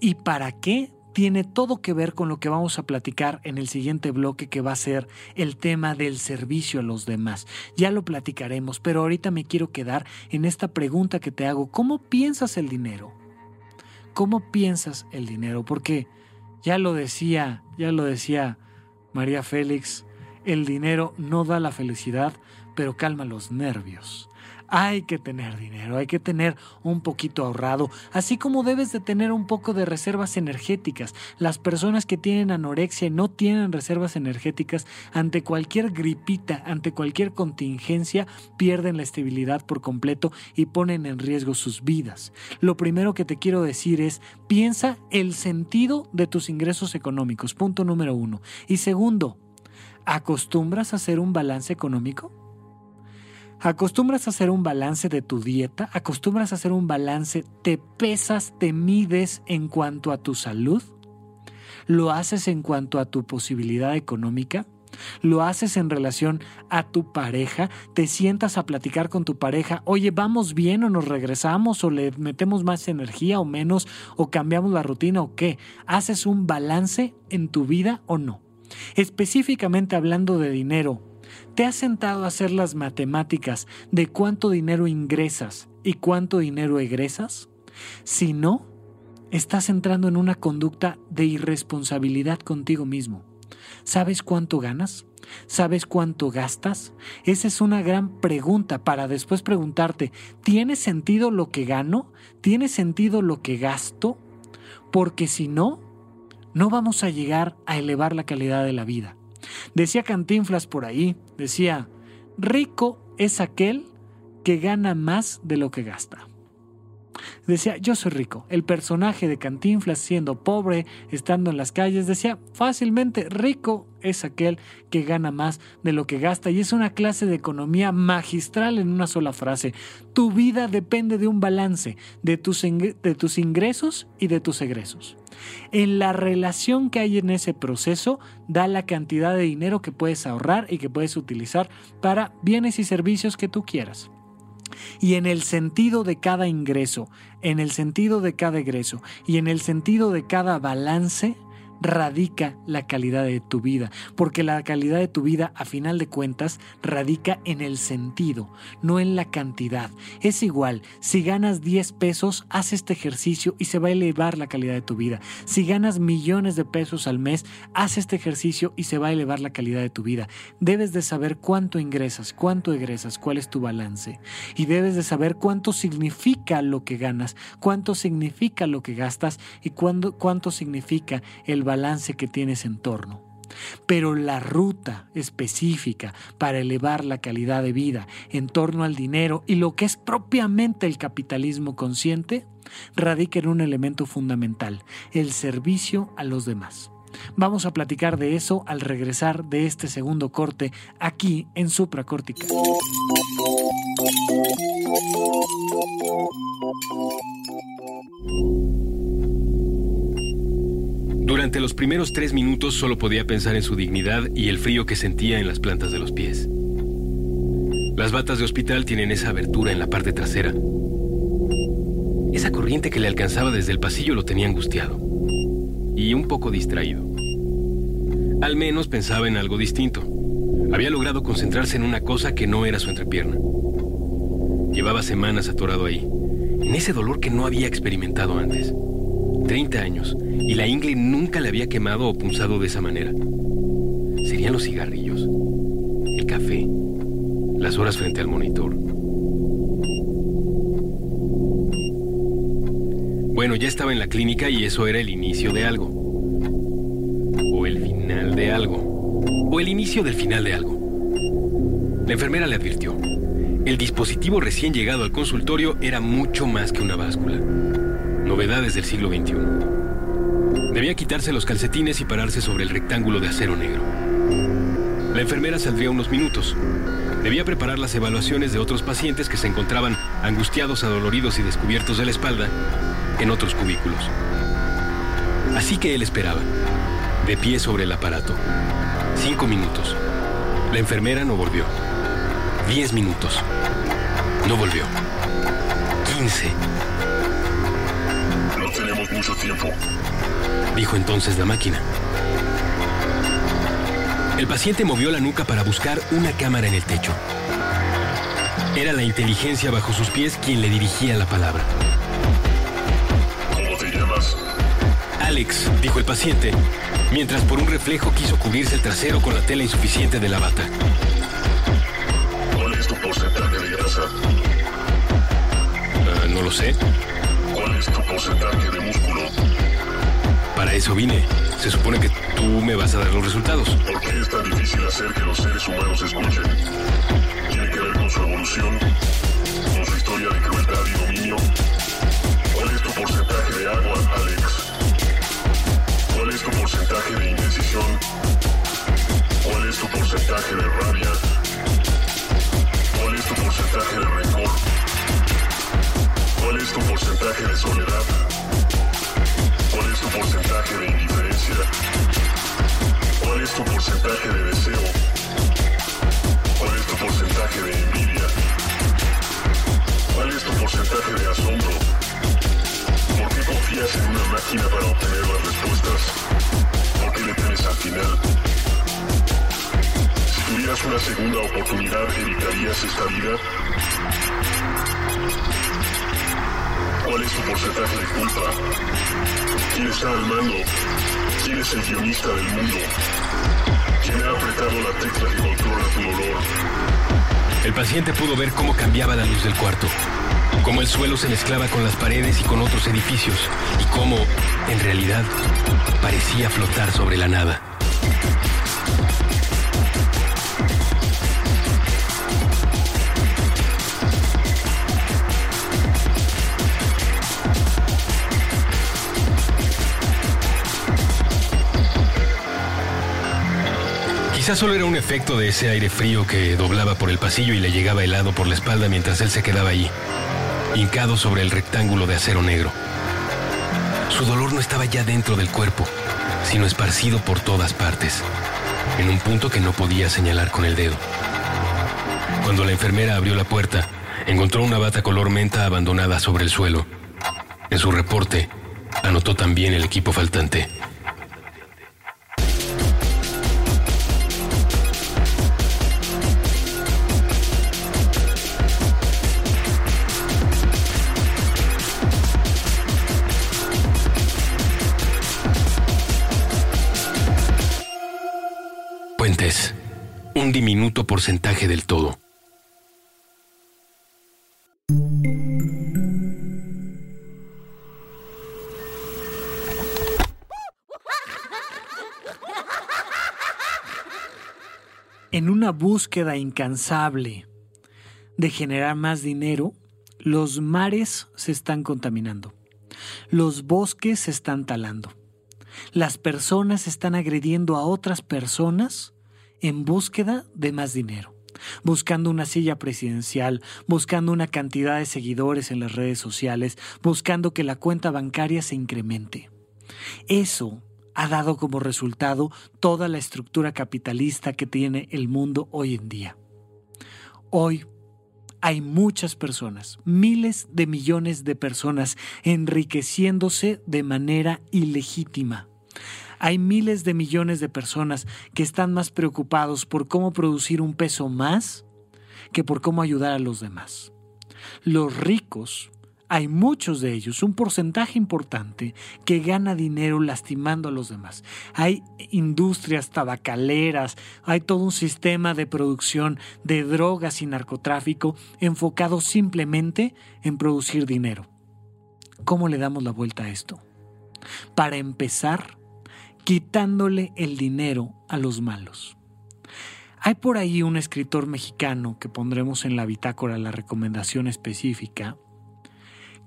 ¿Y para qué tiene todo que ver con lo que vamos a platicar en el siguiente bloque que va a ser el tema del servicio a los demás. Ya lo platicaremos, pero ahorita me quiero quedar en esta pregunta que te hago. ¿Cómo piensas el dinero? ¿Cómo piensas el dinero? Porque ya lo decía, ya lo decía María Félix, el dinero no da la felicidad, pero calma los nervios. Hay que tener dinero, hay que tener un poquito ahorrado, así como debes de tener un poco de reservas energéticas. Las personas que tienen anorexia y no tienen reservas energéticas, ante cualquier gripita, ante cualquier contingencia, pierden la estabilidad por completo y ponen en riesgo sus vidas. Lo primero que te quiero decir es, piensa el sentido de tus ingresos económicos, punto número uno. Y segundo, ¿acostumbras a hacer un balance económico? ¿Acostumbras a hacer un balance de tu dieta? ¿Acostumbras a hacer un balance? ¿Te pesas, te mides en cuanto a tu salud? ¿Lo haces en cuanto a tu posibilidad económica? ¿Lo haces en relación a tu pareja? ¿Te sientas a platicar con tu pareja? Oye, ¿vamos bien o nos regresamos o le metemos más energía o menos o cambiamos la rutina o qué? ¿Haces un balance en tu vida o no? Específicamente hablando de dinero, ¿Te has sentado a hacer las matemáticas de cuánto dinero ingresas y cuánto dinero egresas? Si no, estás entrando en una conducta de irresponsabilidad contigo mismo. ¿Sabes cuánto ganas? ¿Sabes cuánto gastas? Esa es una gran pregunta para después preguntarte, ¿tiene sentido lo que gano? ¿Tiene sentido lo que gasto? Porque si no, no vamos a llegar a elevar la calidad de la vida. Decía Cantinflas por ahí, decía, rico es aquel que gana más de lo que gasta. Decía, yo soy rico. El personaje de Cantinflas siendo pobre, estando en las calles, decía, fácilmente rico es aquel que gana más de lo que gasta. Y es una clase de economía magistral en una sola frase. Tu vida depende de un balance de tus, de tus ingresos y de tus egresos. En la relación que hay en ese proceso da la cantidad de dinero que puedes ahorrar y que puedes utilizar para bienes y servicios que tú quieras. Y en el sentido de cada ingreso, en el sentido de cada egreso y en el sentido de cada balance, radica la calidad de tu vida, porque la calidad de tu vida a final de cuentas radica en el sentido, no en la cantidad. Es igual, si ganas 10 pesos, haz este ejercicio y se va a elevar la calidad de tu vida. Si ganas millones de pesos al mes, haz este ejercicio y se va a elevar la calidad de tu vida. Debes de saber cuánto ingresas, cuánto egresas, cuál es tu balance. Y debes de saber cuánto significa lo que ganas, cuánto significa lo que gastas y cuánto significa el balance que tienes en torno. Pero la ruta específica para elevar la calidad de vida en torno al dinero y lo que es propiamente el capitalismo consciente radica en un elemento fundamental, el servicio a los demás. Vamos a platicar de eso al regresar de este segundo corte aquí en Supracortical. Durante los primeros tres minutos solo podía pensar en su dignidad y el frío que sentía en las plantas de los pies. Las batas de hospital tienen esa abertura en la parte trasera. Esa corriente que le alcanzaba desde el pasillo lo tenía angustiado y un poco distraído. Al menos pensaba en algo distinto. Había logrado concentrarse en una cosa que no era su entrepierna. Llevaba semanas atorado ahí, en ese dolor que no había experimentado antes. 30 años, y la ingle nunca le había quemado o punzado de esa manera. Serían los cigarrillos, el café, las horas frente al monitor. Bueno, ya estaba en la clínica y eso era el inicio de algo. O el final de algo. O el inicio del final de algo. La enfermera le advirtió. El dispositivo recién llegado al consultorio era mucho más que una báscula. Novedades del siglo XXI. Debía quitarse los calcetines y pararse sobre el rectángulo de acero negro. La enfermera saldría unos minutos. Debía preparar las evaluaciones de otros pacientes que se encontraban angustiados, adoloridos y descubiertos de la espalda en otros cubículos. Así que él esperaba, de pie sobre el aparato. Cinco minutos. La enfermera no volvió. Diez minutos. No volvió. Quince. No tenemos mucho tiempo. Dijo entonces la máquina. El paciente movió la nuca para buscar una cámara en el techo. Era la inteligencia bajo sus pies quien le dirigía la palabra. ¿Cómo te llamas? Alex, dijo el paciente, mientras por un reflejo quiso cubrirse el trasero con la tela insuficiente de la bata. ¿Cuál es tu porcentaje de grasa? Ah, no lo sé. ¿Cuál es tu porcentaje de? Eso vine. Se supone que tú me vas a dar los resultados. ¿Por qué es tan difícil hacer que los seres humanos escuchen? ¿Tiene que ver con su evolución? ¿Con su historia de crueldad y dominio? ¿Cuál es tu porcentaje de agua, Alex? ¿Cuál es tu porcentaje de indecisión? ¿Cuál es tu porcentaje de rabia? Una oportunidad, ¿evitarías esta vida? ¿Cuál es tu porcentaje de culpa? ¿Quién está al mando? ¿Quién es el guionista del mundo? ¿Quién ha apretado la tecla que controla tu dolor? El paciente pudo ver cómo cambiaba la luz del cuarto, cómo el suelo se mezclaba con las paredes y con otros edificios, y cómo, en realidad, parecía flotar sobre la nada. Quizás solo era un efecto de ese aire frío que doblaba por el pasillo y le llegaba helado por la espalda mientras él se quedaba allí, hincado sobre el rectángulo de acero negro. Su dolor no estaba ya dentro del cuerpo, sino esparcido por todas partes, en un punto que no podía señalar con el dedo. Cuando la enfermera abrió la puerta, encontró una bata color menta abandonada sobre el suelo. En su reporte, anotó también el equipo faltante. Porcentaje del todo. En una búsqueda incansable de generar más dinero, los mares se están contaminando, los bosques se están talando, las personas están agrediendo a otras personas en búsqueda de más dinero, buscando una silla presidencial, buscando una cantidad de seguidores en las redes sociales, buscando que la cuenta bancaria se incremente. Eso ha dado como resultado toda la estructura capitalista que tiene el mundo hoy en día. Hoy hay muchas personas, miles de millones de personas enriqueciéndose de manera ilegítima. Hay miles de millones de personas que están más preocupados por cómo producir un peso más que por cómo ayudar a los demás. Los ricos hay muchos de ellos, un porcentaje importante, que gana dinero lastimando a los demás. Hay industrias tabacaleras, hay todo un sistema de producción de drogas y narcotráfico enfocado simplemente en producir dinero. ¿Cómo le damos la vuelta a esto? Para empezar, quitándole el dinero a los malos. Hay por ahí un escritor mexicano que pondremos en la bitácora la recomendación específica,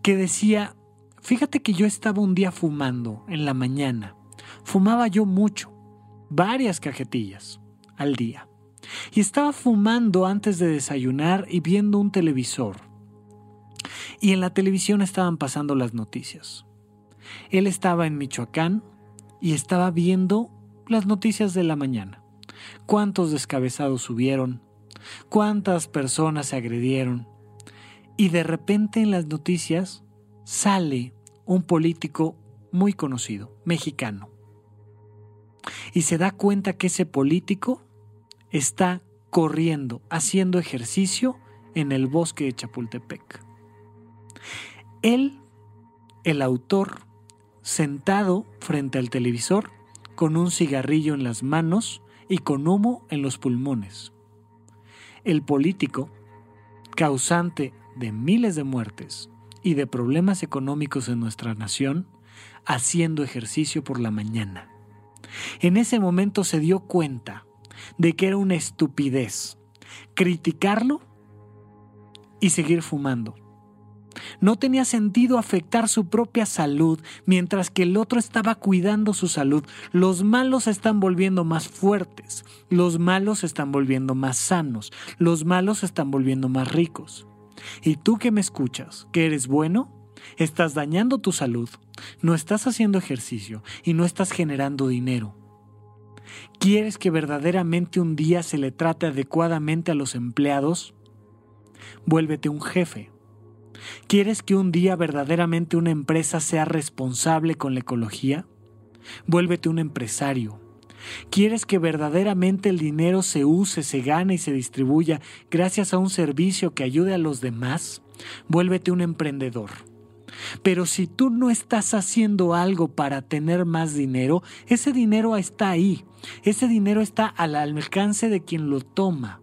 que decía, fíjate que yo estaba un día fumando en la mañana. Fumaba yo mucho, varias cajetillas al día. Y estaba fumando antes de desayunar y viendo un televisor. Y en la televisión estaban pasando las noticias. Él estaba en Michoacán y estaba viendo las noticias de la mañana. Cuántos descabezados subieron, cuántas personas se agredieron, y de repente en las noticias sale un político muy conocido, mexicano. Y se da cuenta que ese político está corriendo, haciendo ejercicio en el bosque de Chapultepec. Él, el autor, sentado frente al televisor, con un cigarrillo en las manos y con humo en los pulmones. El político, causante de miles de muertes y de problemas económicos en nuestra nación, haciendo ejercicio por la mañana. En ese momento se dio cuenta de que era una estupidez criticarlo y seguir fumando. No tenía sentido afectar su propia salud mientras que el otro estaba cuidando su salud. Los malos se están volviendo más fuertes, los malos se están volviendo más sanos, los malos se están volviendo más ricos. Y tú que me escuchas, que eres bueno, estás dañando tu salud, no estás haciendo ejercicio y no estás generando dinero. ¿Quieres que verdaderamente un día se le trate adecuadamente a los empleados? Vuélvete un jefe. ¿Quieres que un día verdaderamente una empresa sea responsable con la ecología? Vuélvete un empresario. ¿Quieres que verdaderamente el dinero se use, se gane y se distribuya gracias a un servicio que ayude a los demás? Vuélvete un emprendedor. Pero si tú no estás haciendo algo para tener más dinero, ese dinero está ahí. Ese dinero está al alcance de quien lo toma.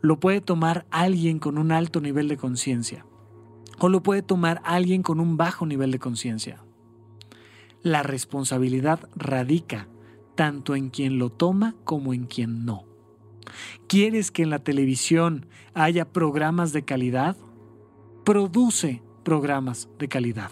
Lo puede tomar alguien con un alto nivel de conciencia. O lo puede tomar alguien con un bajo nivel de conciencia. La responsabilidad radica tanto en quien lo toma como en quien no. ¿Quieres que en la televisión haya programas de calidad? Produce programas de calidad.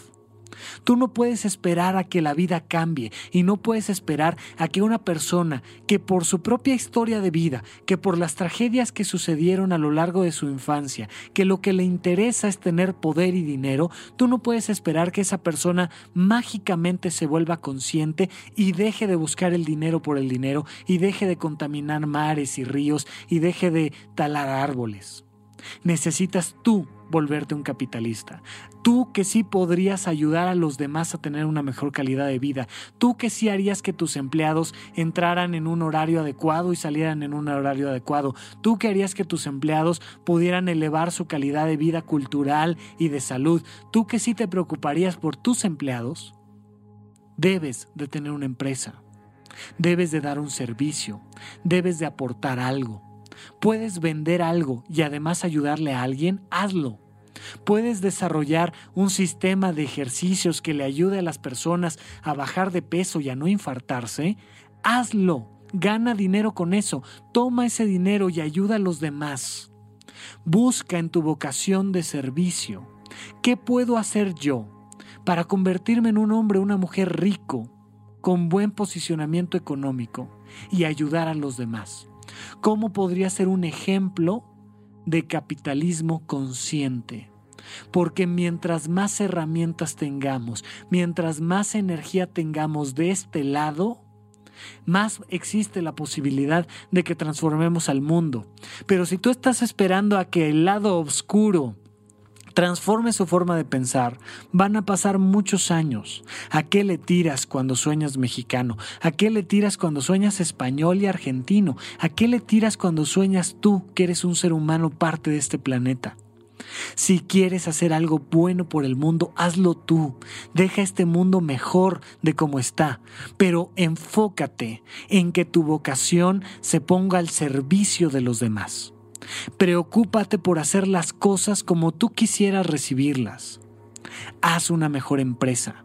Tú no puedes esperar a que la vida cambie y no puedes esperar a que una persona que por su propia historia de vida, que por las tragedias que sucedieron a lo largo de su infancia, que lo que le interesa es tener poder y dinero, tú no puedes esperar que esa persona mágicamente se vuelva consciente y deje de buscar el dinero por el dinero y deje de contaminar mares y ríos y deje de talar árboles. Necesitas tú volverte un capitalista. Tú que sí podrías ayudar a los demás a tener una mejor calidad de vida. Tú que sí harías que tus empleados entraran en un horario adecuado y salieran en un horario adecuado. Tú que harías que tus empleados pudieran elevar su calidad de vida cultural y de salud. Tú que sí te preocuparías por tus empleados. Debes de tener una empresa. Debes de dar un servicio, debes de aportar algo. Puedes vender algo y además ayudarle a alguien, hazlo. Puedes desarrollar un sistema de ejercicios que le ayude a las personas a bajar de peso y a no infartarse, hazlo. Gana dinero con eso. Toma ese dinero y ayuda a los demás. Busca en tu vocación de servicio. ¿Qué puedo hacer yo para convertirme en un hombre o una mujer rico, con buen posicionamiento económico y ayudar a los demás? ¿Cómo podría ser un ejemplo de capitalismo consciente? Porque mientras más herramientas tengamos, mientras más energía tengamos de este lado, más existe la posibilidad de que transformemos al mundo. Pero si tú estás esperando a que el lado oscuro transforme su forma de pensar, van a pasar muchos años. ¿A qué le tiras cuando sueñas mexicano? ¿A qué le tiras cuando sueñas español y argentino? ¿A qué le tiras cuando sueñas tú que eres un ser humano parte de este planeta? Si quieres hacer algo bueno por el mundo, hazlo tú. Deja este mundo mejor de como está, pero enfócate en que tu vocación se ponga al servicio de los demás. Preocúpate por hacer las cosas como tú quisieras recibirlas. Haz una mejor empresa.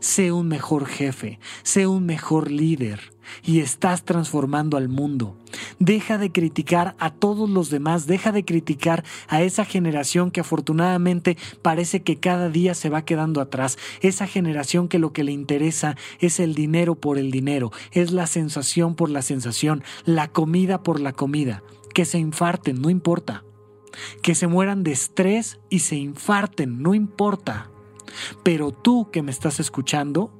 Sé un mejor jefe. Sé un mejor líder y estás transformando al mundo. Deja de criticar a todos los demás, deja de criticar a esa generación que afortunadamente parece que cada día se va quedando atrás, esa generación que lo que le interesa es el dinero por el dinero, es la sensación por la sensación, la comida por la comida, que se infarten, no importa. Que se mueran de estrés y se infarten, no importa. Pero tú que me estás escuchando,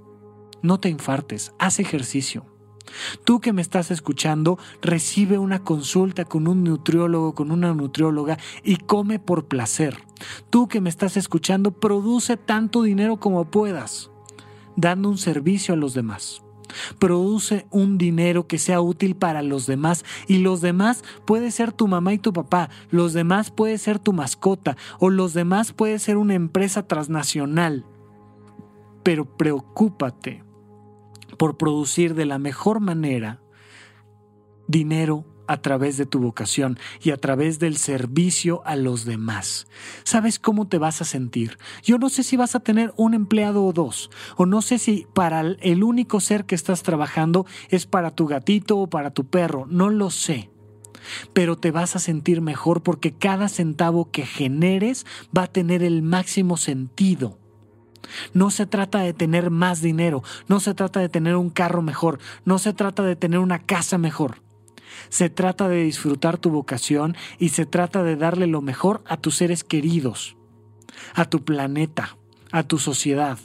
no te infartes, haz ejercicio. Tú que me estás escuchando, recibe una consulta con un nutriólogo, con una nutrióloga y come por placer. Tú que me estás escuchando, produce tanto dinero como puedas, dando un servicio a los demás. Produce un dinero que sea útil para los demás y los demás puede ser tu mamá y tu papá, los demás puede ser tu mascota o los demás puede ser una empresa transnacional. Pero preocúpate por producir de la mejor manera dinero a través de tu vocación y a través del servicio a los demás. ¿Sabes cómo te vas a sentir? Yo no sé si vas a tener un empleado o dos, o no sé si para el único ser que estás trabajando es para tu gatito o para tu perro, no lo sé. Pero te vas a sentir mejor porque cada centavo que generes va a tener el máximo sentido. No se trata de tener más dinero, no se trata de tener un carro mejor, no se trata de tener una casa mejor. Se trata de disfrutar tu vocación y se trata de darle lo mejor a tus seres queridos, a tu planeta, a tu sociedad.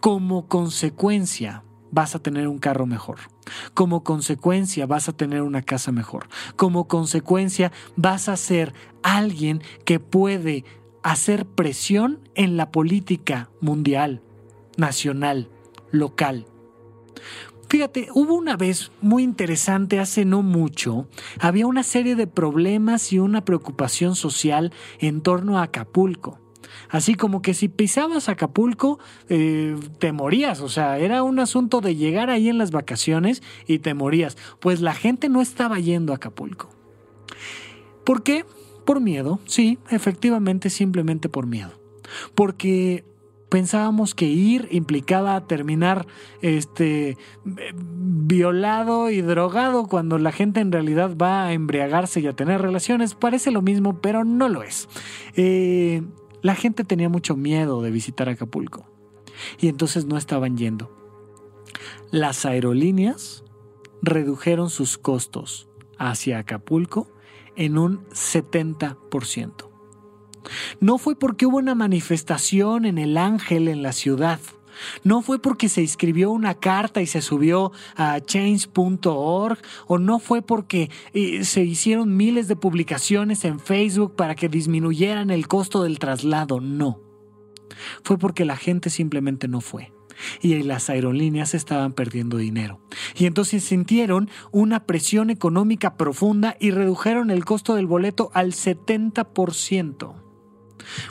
Como consecuencia, vas a tener un carro mejor. Como consecuencia vas a tener una casa mejor. Como consecuencia vas a ser alguien que puede hacer presión en la política mundial, nacional, local. Fíjate, hubo una vez muy interesante hace no mucho, había una serie de problemas y una preocupación social en torno a Acapulco. Así como que si pisabas Acapulco, eh, te morías. O sea, era un asunto de llegar ahí en las vacaciones y te morías. Pues la gente no estaba yendo a Acapulco. ¿Por qué? Por miedo, sí, efectivamente, simplemente por miedo. Porque pensábamos que ir implicaba terminar este violado y drogado cuando la gente en realidad va a embriagarse y a tener relaciones. Parece lo mismo, pero no lo es. Eh, la gente tenía mucho miedo de visitar Acapulco y entonces no estaban yendo. Las aerolíneas redujeron sus costos hacia Acapulco en un 70%. No fue porque hubo una manifestación en el ángel en la ciudad. No fue porque se escribió una carta y se subió a change.org o no fue porque eh, se hicieron miles de publicaciones en Facebook para que disminuyeran el costo del traslado. No. Fue porque la gente simplemente no fue y las aerolíneas estaban perdiendo dinero. Y entonces sintieron una presión económica profunda y redujeron el costo del boleto al 70%.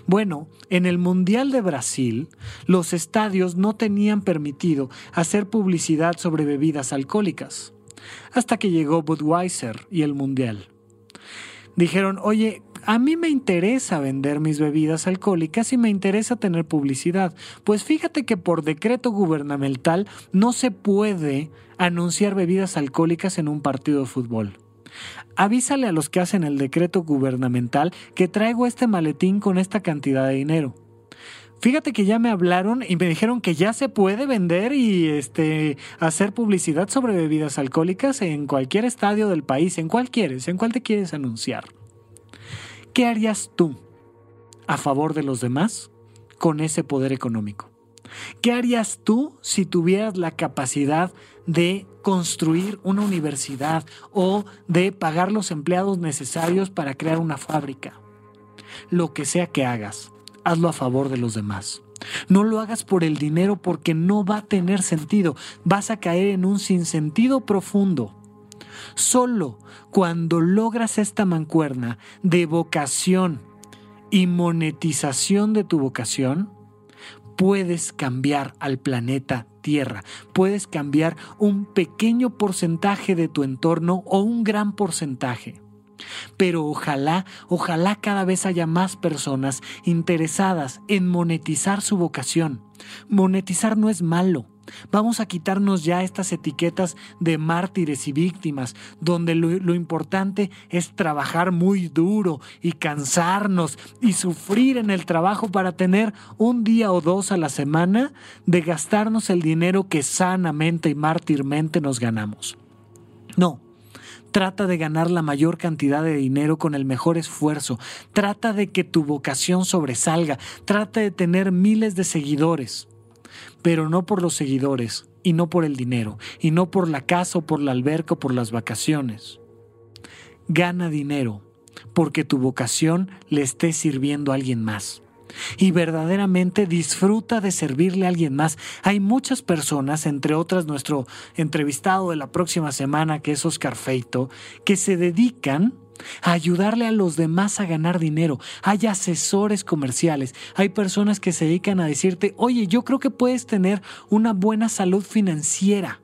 Bueno, en el Mundial de Brasil, los estadios no tenían permitido hacer publicidad sobre bebidas alcohólicas, hasta que llegó Budweiser y el Mundial. Dijeron, oye, a mí me interesa vender mis bebidas alcohólicas y me interesa tener publicidad. Pues fíjate que por decreto gubernamental no se puede anunciar bebidas alcohólicas en un partido de fútbol. Avísale a los que hacen el decreto gubernamental que traigo este maletín con esta cantidad de dinero. Fíjate que ya me hablaron y me dijeron que ya se puede vender y este hacer publicidad sobre bebidas alcohólicas en cualquier estadio del país, en cuál quieres, en cuál te quieres anunciar. ¿Qué harías tú a favor de los demás con ese poder económico? ¿Qué harías tú si tuvieras la capacidad de construir una universidad o de pagar los empleados necesarios para crear una fábrica? Lo que sea que hagas, hazlo a favor de los demás. No lo hagas por el dinero porque no va a tener sentido. Vas a caer en un sinsentido profundo. Solo cuando logras esta mancuerna de vocación y monetización de tu vocación, puedes cambiar al planeta Tierra, puedes cambiar un pequeño porcentaje de tu entorno o un gran porcentaje. Pero ojalá, ojalá cada vez haya más personas interesadas en monetizar su vocación. Monetizar no es malo. Vamos a quitarnos ya estas etiquetas de mártires y víctimas, donde lo, importante es trabajar muy duro y cansarnos y sufrir en el trabajo para tener un día o dos a la semana de gastarnos el dinero que sanamente y mártirmente nos ganamos. No, Trata de ganar la mayor cantidad de dinero con el mejor esfuerzo. Trata de que tu vocación sobresalga. Trata de tener miles de seguidores. Pero no por los seguidores, y no por el dinero, y no por la casa o por la alberca o por las vacaciones. Gana dinero porque tu vocación le esté sirviendo a alguien más y verdaderamente disfruta de servirle a alguien más. Hay muchas personas, entre otras nuestro entrevistado de la próxima semana, que es Oscar Feito, que se dedican a ayudarle a los demás a ganar dinero. Hay asesores comerciales, hay personas que se dedican a decirte, oye, yo creo que puedes tener una buena salud financiera.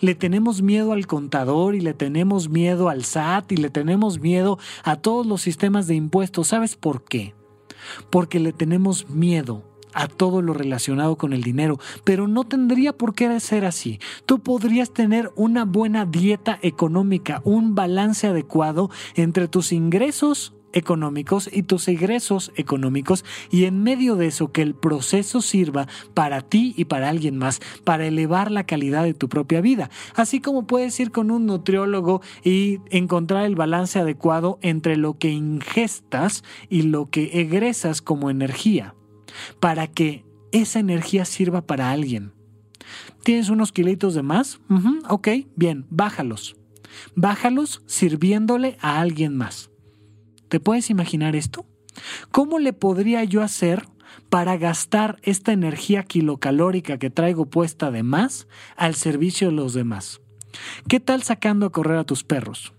Le tenemos miedo al contador y le tenemos miedo al SAT y le tenemos miedo a todos los sistemas de impuestos. ¿Sabes por qué? porque le tenemos miedo a todo lo relacionado con el dinero, pero no tendría por qué ser así. Tú podrías tener una buena dieta económica, un balance adecuado entre tus ingresos económicos y tus egresos económicos y en medio de eso que el proceso sirva para ti y para alguien más, para elevar la calidad de tu propia vida. Así como puedes ir con un nutriólogo y encontrar el balance adecuado entre lo que ingestas y lo que egresas como energía, para que esa energía sirva para alguien. ¿Tienes unos kilitos de más? ok, bien, bájalos. Bájalos sirviéndole a alguien más. ¿Te puedes imaginar esto? ¿Cómo le podría yo hacer para gastar esta energía kilocalórica que traigo puesta de más al servicio de los demás? ¿Qué tal sacando a correr a tus perros?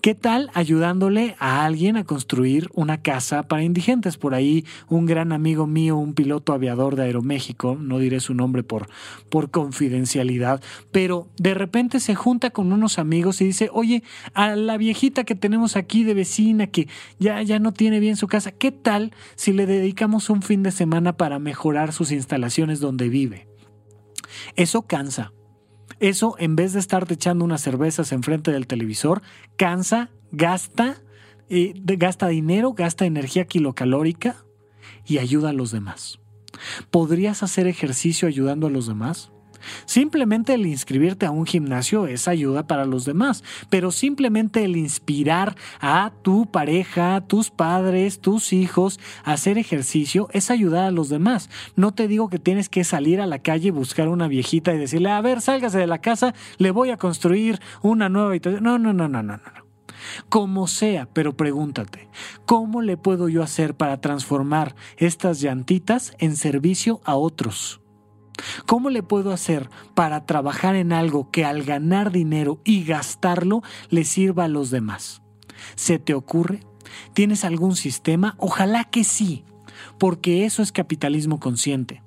¿Qué tal ayudándole a alguien a construir una casa para indigentes? Por ahí un gran amigo mío, un piloto aviador de Aeroméxico, no diré su nombre por, por confidencialidad, pero de repente se junta con unos amigos y dice, oye, a la viejita que tenemos aquí de vecina que ya, ya no tiene bien su casa, ¿qué tal si le dedicamos un fin de semana para mejorar sus instalaciones donde vive? Eso cansa, eso, en vez de estarte echando unas cervezas enfrente del televisor, cansa, gasta, eh, gasta dinero, gasta energía kilocalórica y ayuda a los demás. ¿Podrías hacer ejercicio ayudando a los demás? Simplemente el inscribirte a un gimnasio es ayuda para los demás, pero simplemente el inspirar a tu pareja, tus padres, tus hijos a hacer ejercicio es ayudar a los demás. No te digo que tienes que salir a la calle y buscar una viejita y decirle, a ver, sálgase de la casa, le voy a construir una nueva habitación. No, no, no, no, no, no. Como sea, pero pregúntate, ¿cómo le puedo yo hacer para transformar estas llantitas en servicio a otros? ¿Cómo le puedo hacer para trabajar en algo que al ganar dinero y gastarlo le sirva a los demás? ¿Se te ocurre? ¿Tienes algún sistema? Ojalá que sí, porque eso es capitalismo consciente.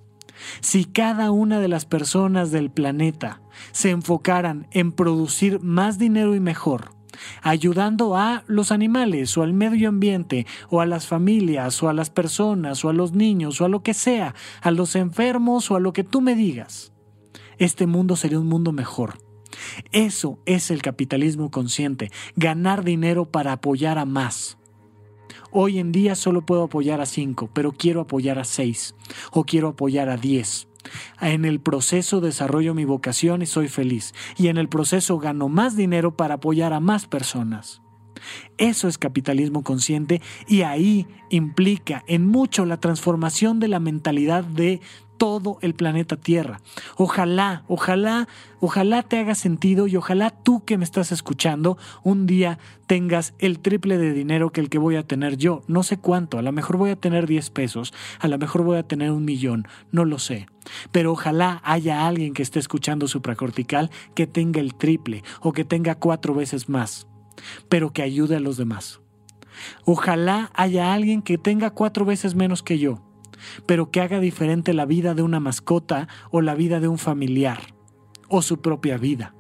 Si cada una de las personas del planeta se enfocaran en producir más dinero y mejor, ayudando a los animales o al medio ambiente o a las familias o a las personas o a los niños o a lo que sea, a los enfermos o a lo que tú me digas, este mundo sería un mundo mejor. Eso es el capitalismo consciente, ganar dinero para apoyar a más. Hoy en día solo puedo apoyar a cinco, pero quiero apoyar a seis o quiero apoyar a diez. En el proceso desarrollo mi vocación y soy feliz. Y en el proceso gano más dinero para apoyar a más personas. Eso es capitalismo consciente y ahí implica en mucho la transformación de la mentalidad de todo el planeta Tierra. Ojalá, ojalá, ojalá te haga sentido y ojalá tú que me estás escuchando un día tengas el triple de dinero que el que voy a tener yo. No sé cuánto, a lo mejor voy a tener 10 pesos, a lo mejor voy a tener un millón, no lo sé. Pero ojalá haya alguien que esté escuchando supracortical que tenga el triple o que tenga cuatro veces más, pero que ayude a los demás. Ojalá haya alguien que tenga cuatro veces menos que yo pero que haga diferente la vida de una mascota o la vida de un familiar o su propia vida.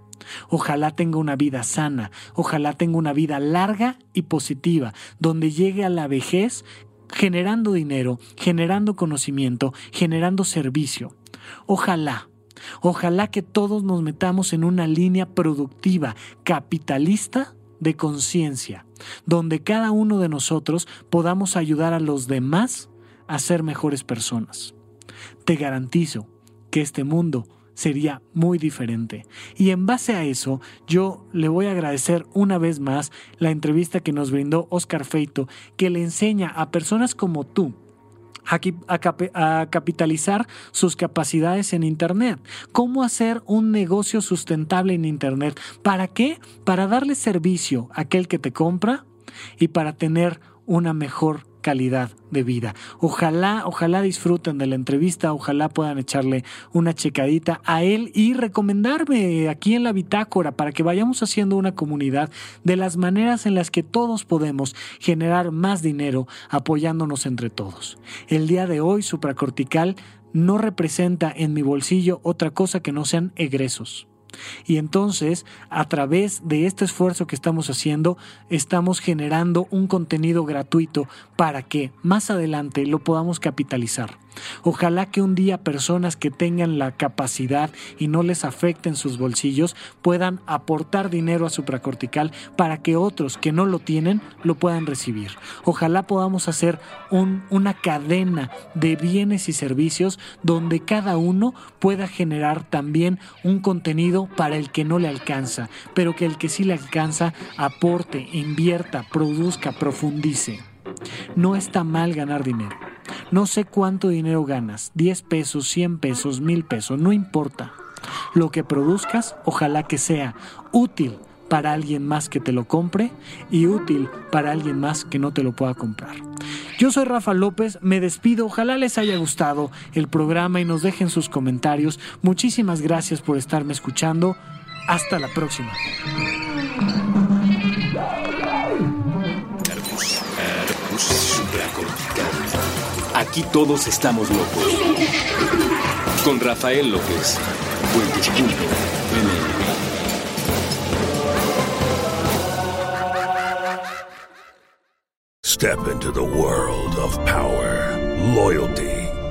Ojalá tenga una vida sana, ojalá tenga una vida larga y positiva, donde llegue a la vejez generando dinero, generando conocimiento, generando servicio. Ojalá, ojalá que todos nos metamos en una línea productiva, capitalista de conciencia, donde cada uno de nosotros podamos ayudar a los demás a ser mejores personas. Te garantizo que este mundo sería muy diferente. Y en base a eso, yo le voy a agradecer una vez más la entrevista que nos brindó Oscar Feito, que le enseña a personas como tú, a, capitalizar sus capacidades en Internet. ¿Cómo hacer un negocio sustentable en Internet? ¿Para qué? Para darle servicio a aquel que te compra y para tener una mejor calidad de vida. Ojalá, ojalá disfruten de la entrevista, ojalá puedan echarle una checadita a él y recomendarme aquí en la bitácora para que vayamos haciendo una comunidad de las maneras en las que todos podemos generar más dinero apoyándonos entre todos. El día de hoy, supracortical no representa en mi bolsillo otra cosa que no sean egresos. Y entonces, a través de este esfuerzo que estamos haciendo, estamos generando un contenido gratuito para que más adelante lo podamos capitalizar. Ojalá que un día personas que tengan la capacidad y no les afecten sus bolsillos puedan aportar dinero a supracortical para que otros que no lo tienen lo puedan recibir. Ojalá podamos hacer una cadena de bienes y servicios donde cada uno pueda generar también un contenido para el que no le alcanza, pero que el que sí le alcanza aporte, invierta, produzca, profundice. No está mal ganar dinero. No sé cuánto dinero ganas, 10 pesos, 100 pesos, 1000 pesos, no importa. Lo que produzcas, ojalá que sea útil para alguien más que te lo compre y útil para alguien más que no te lo pueda comprar. Yo soy Rafa López, me despido, ojalá les haya gustado el programa y nos dejen sus comentarios. Muchísimas gracias por estarme escuchando. Hasta la próxima. Aquí todos estamos locos. Con Rafael López. Step into the world of power, loyalty,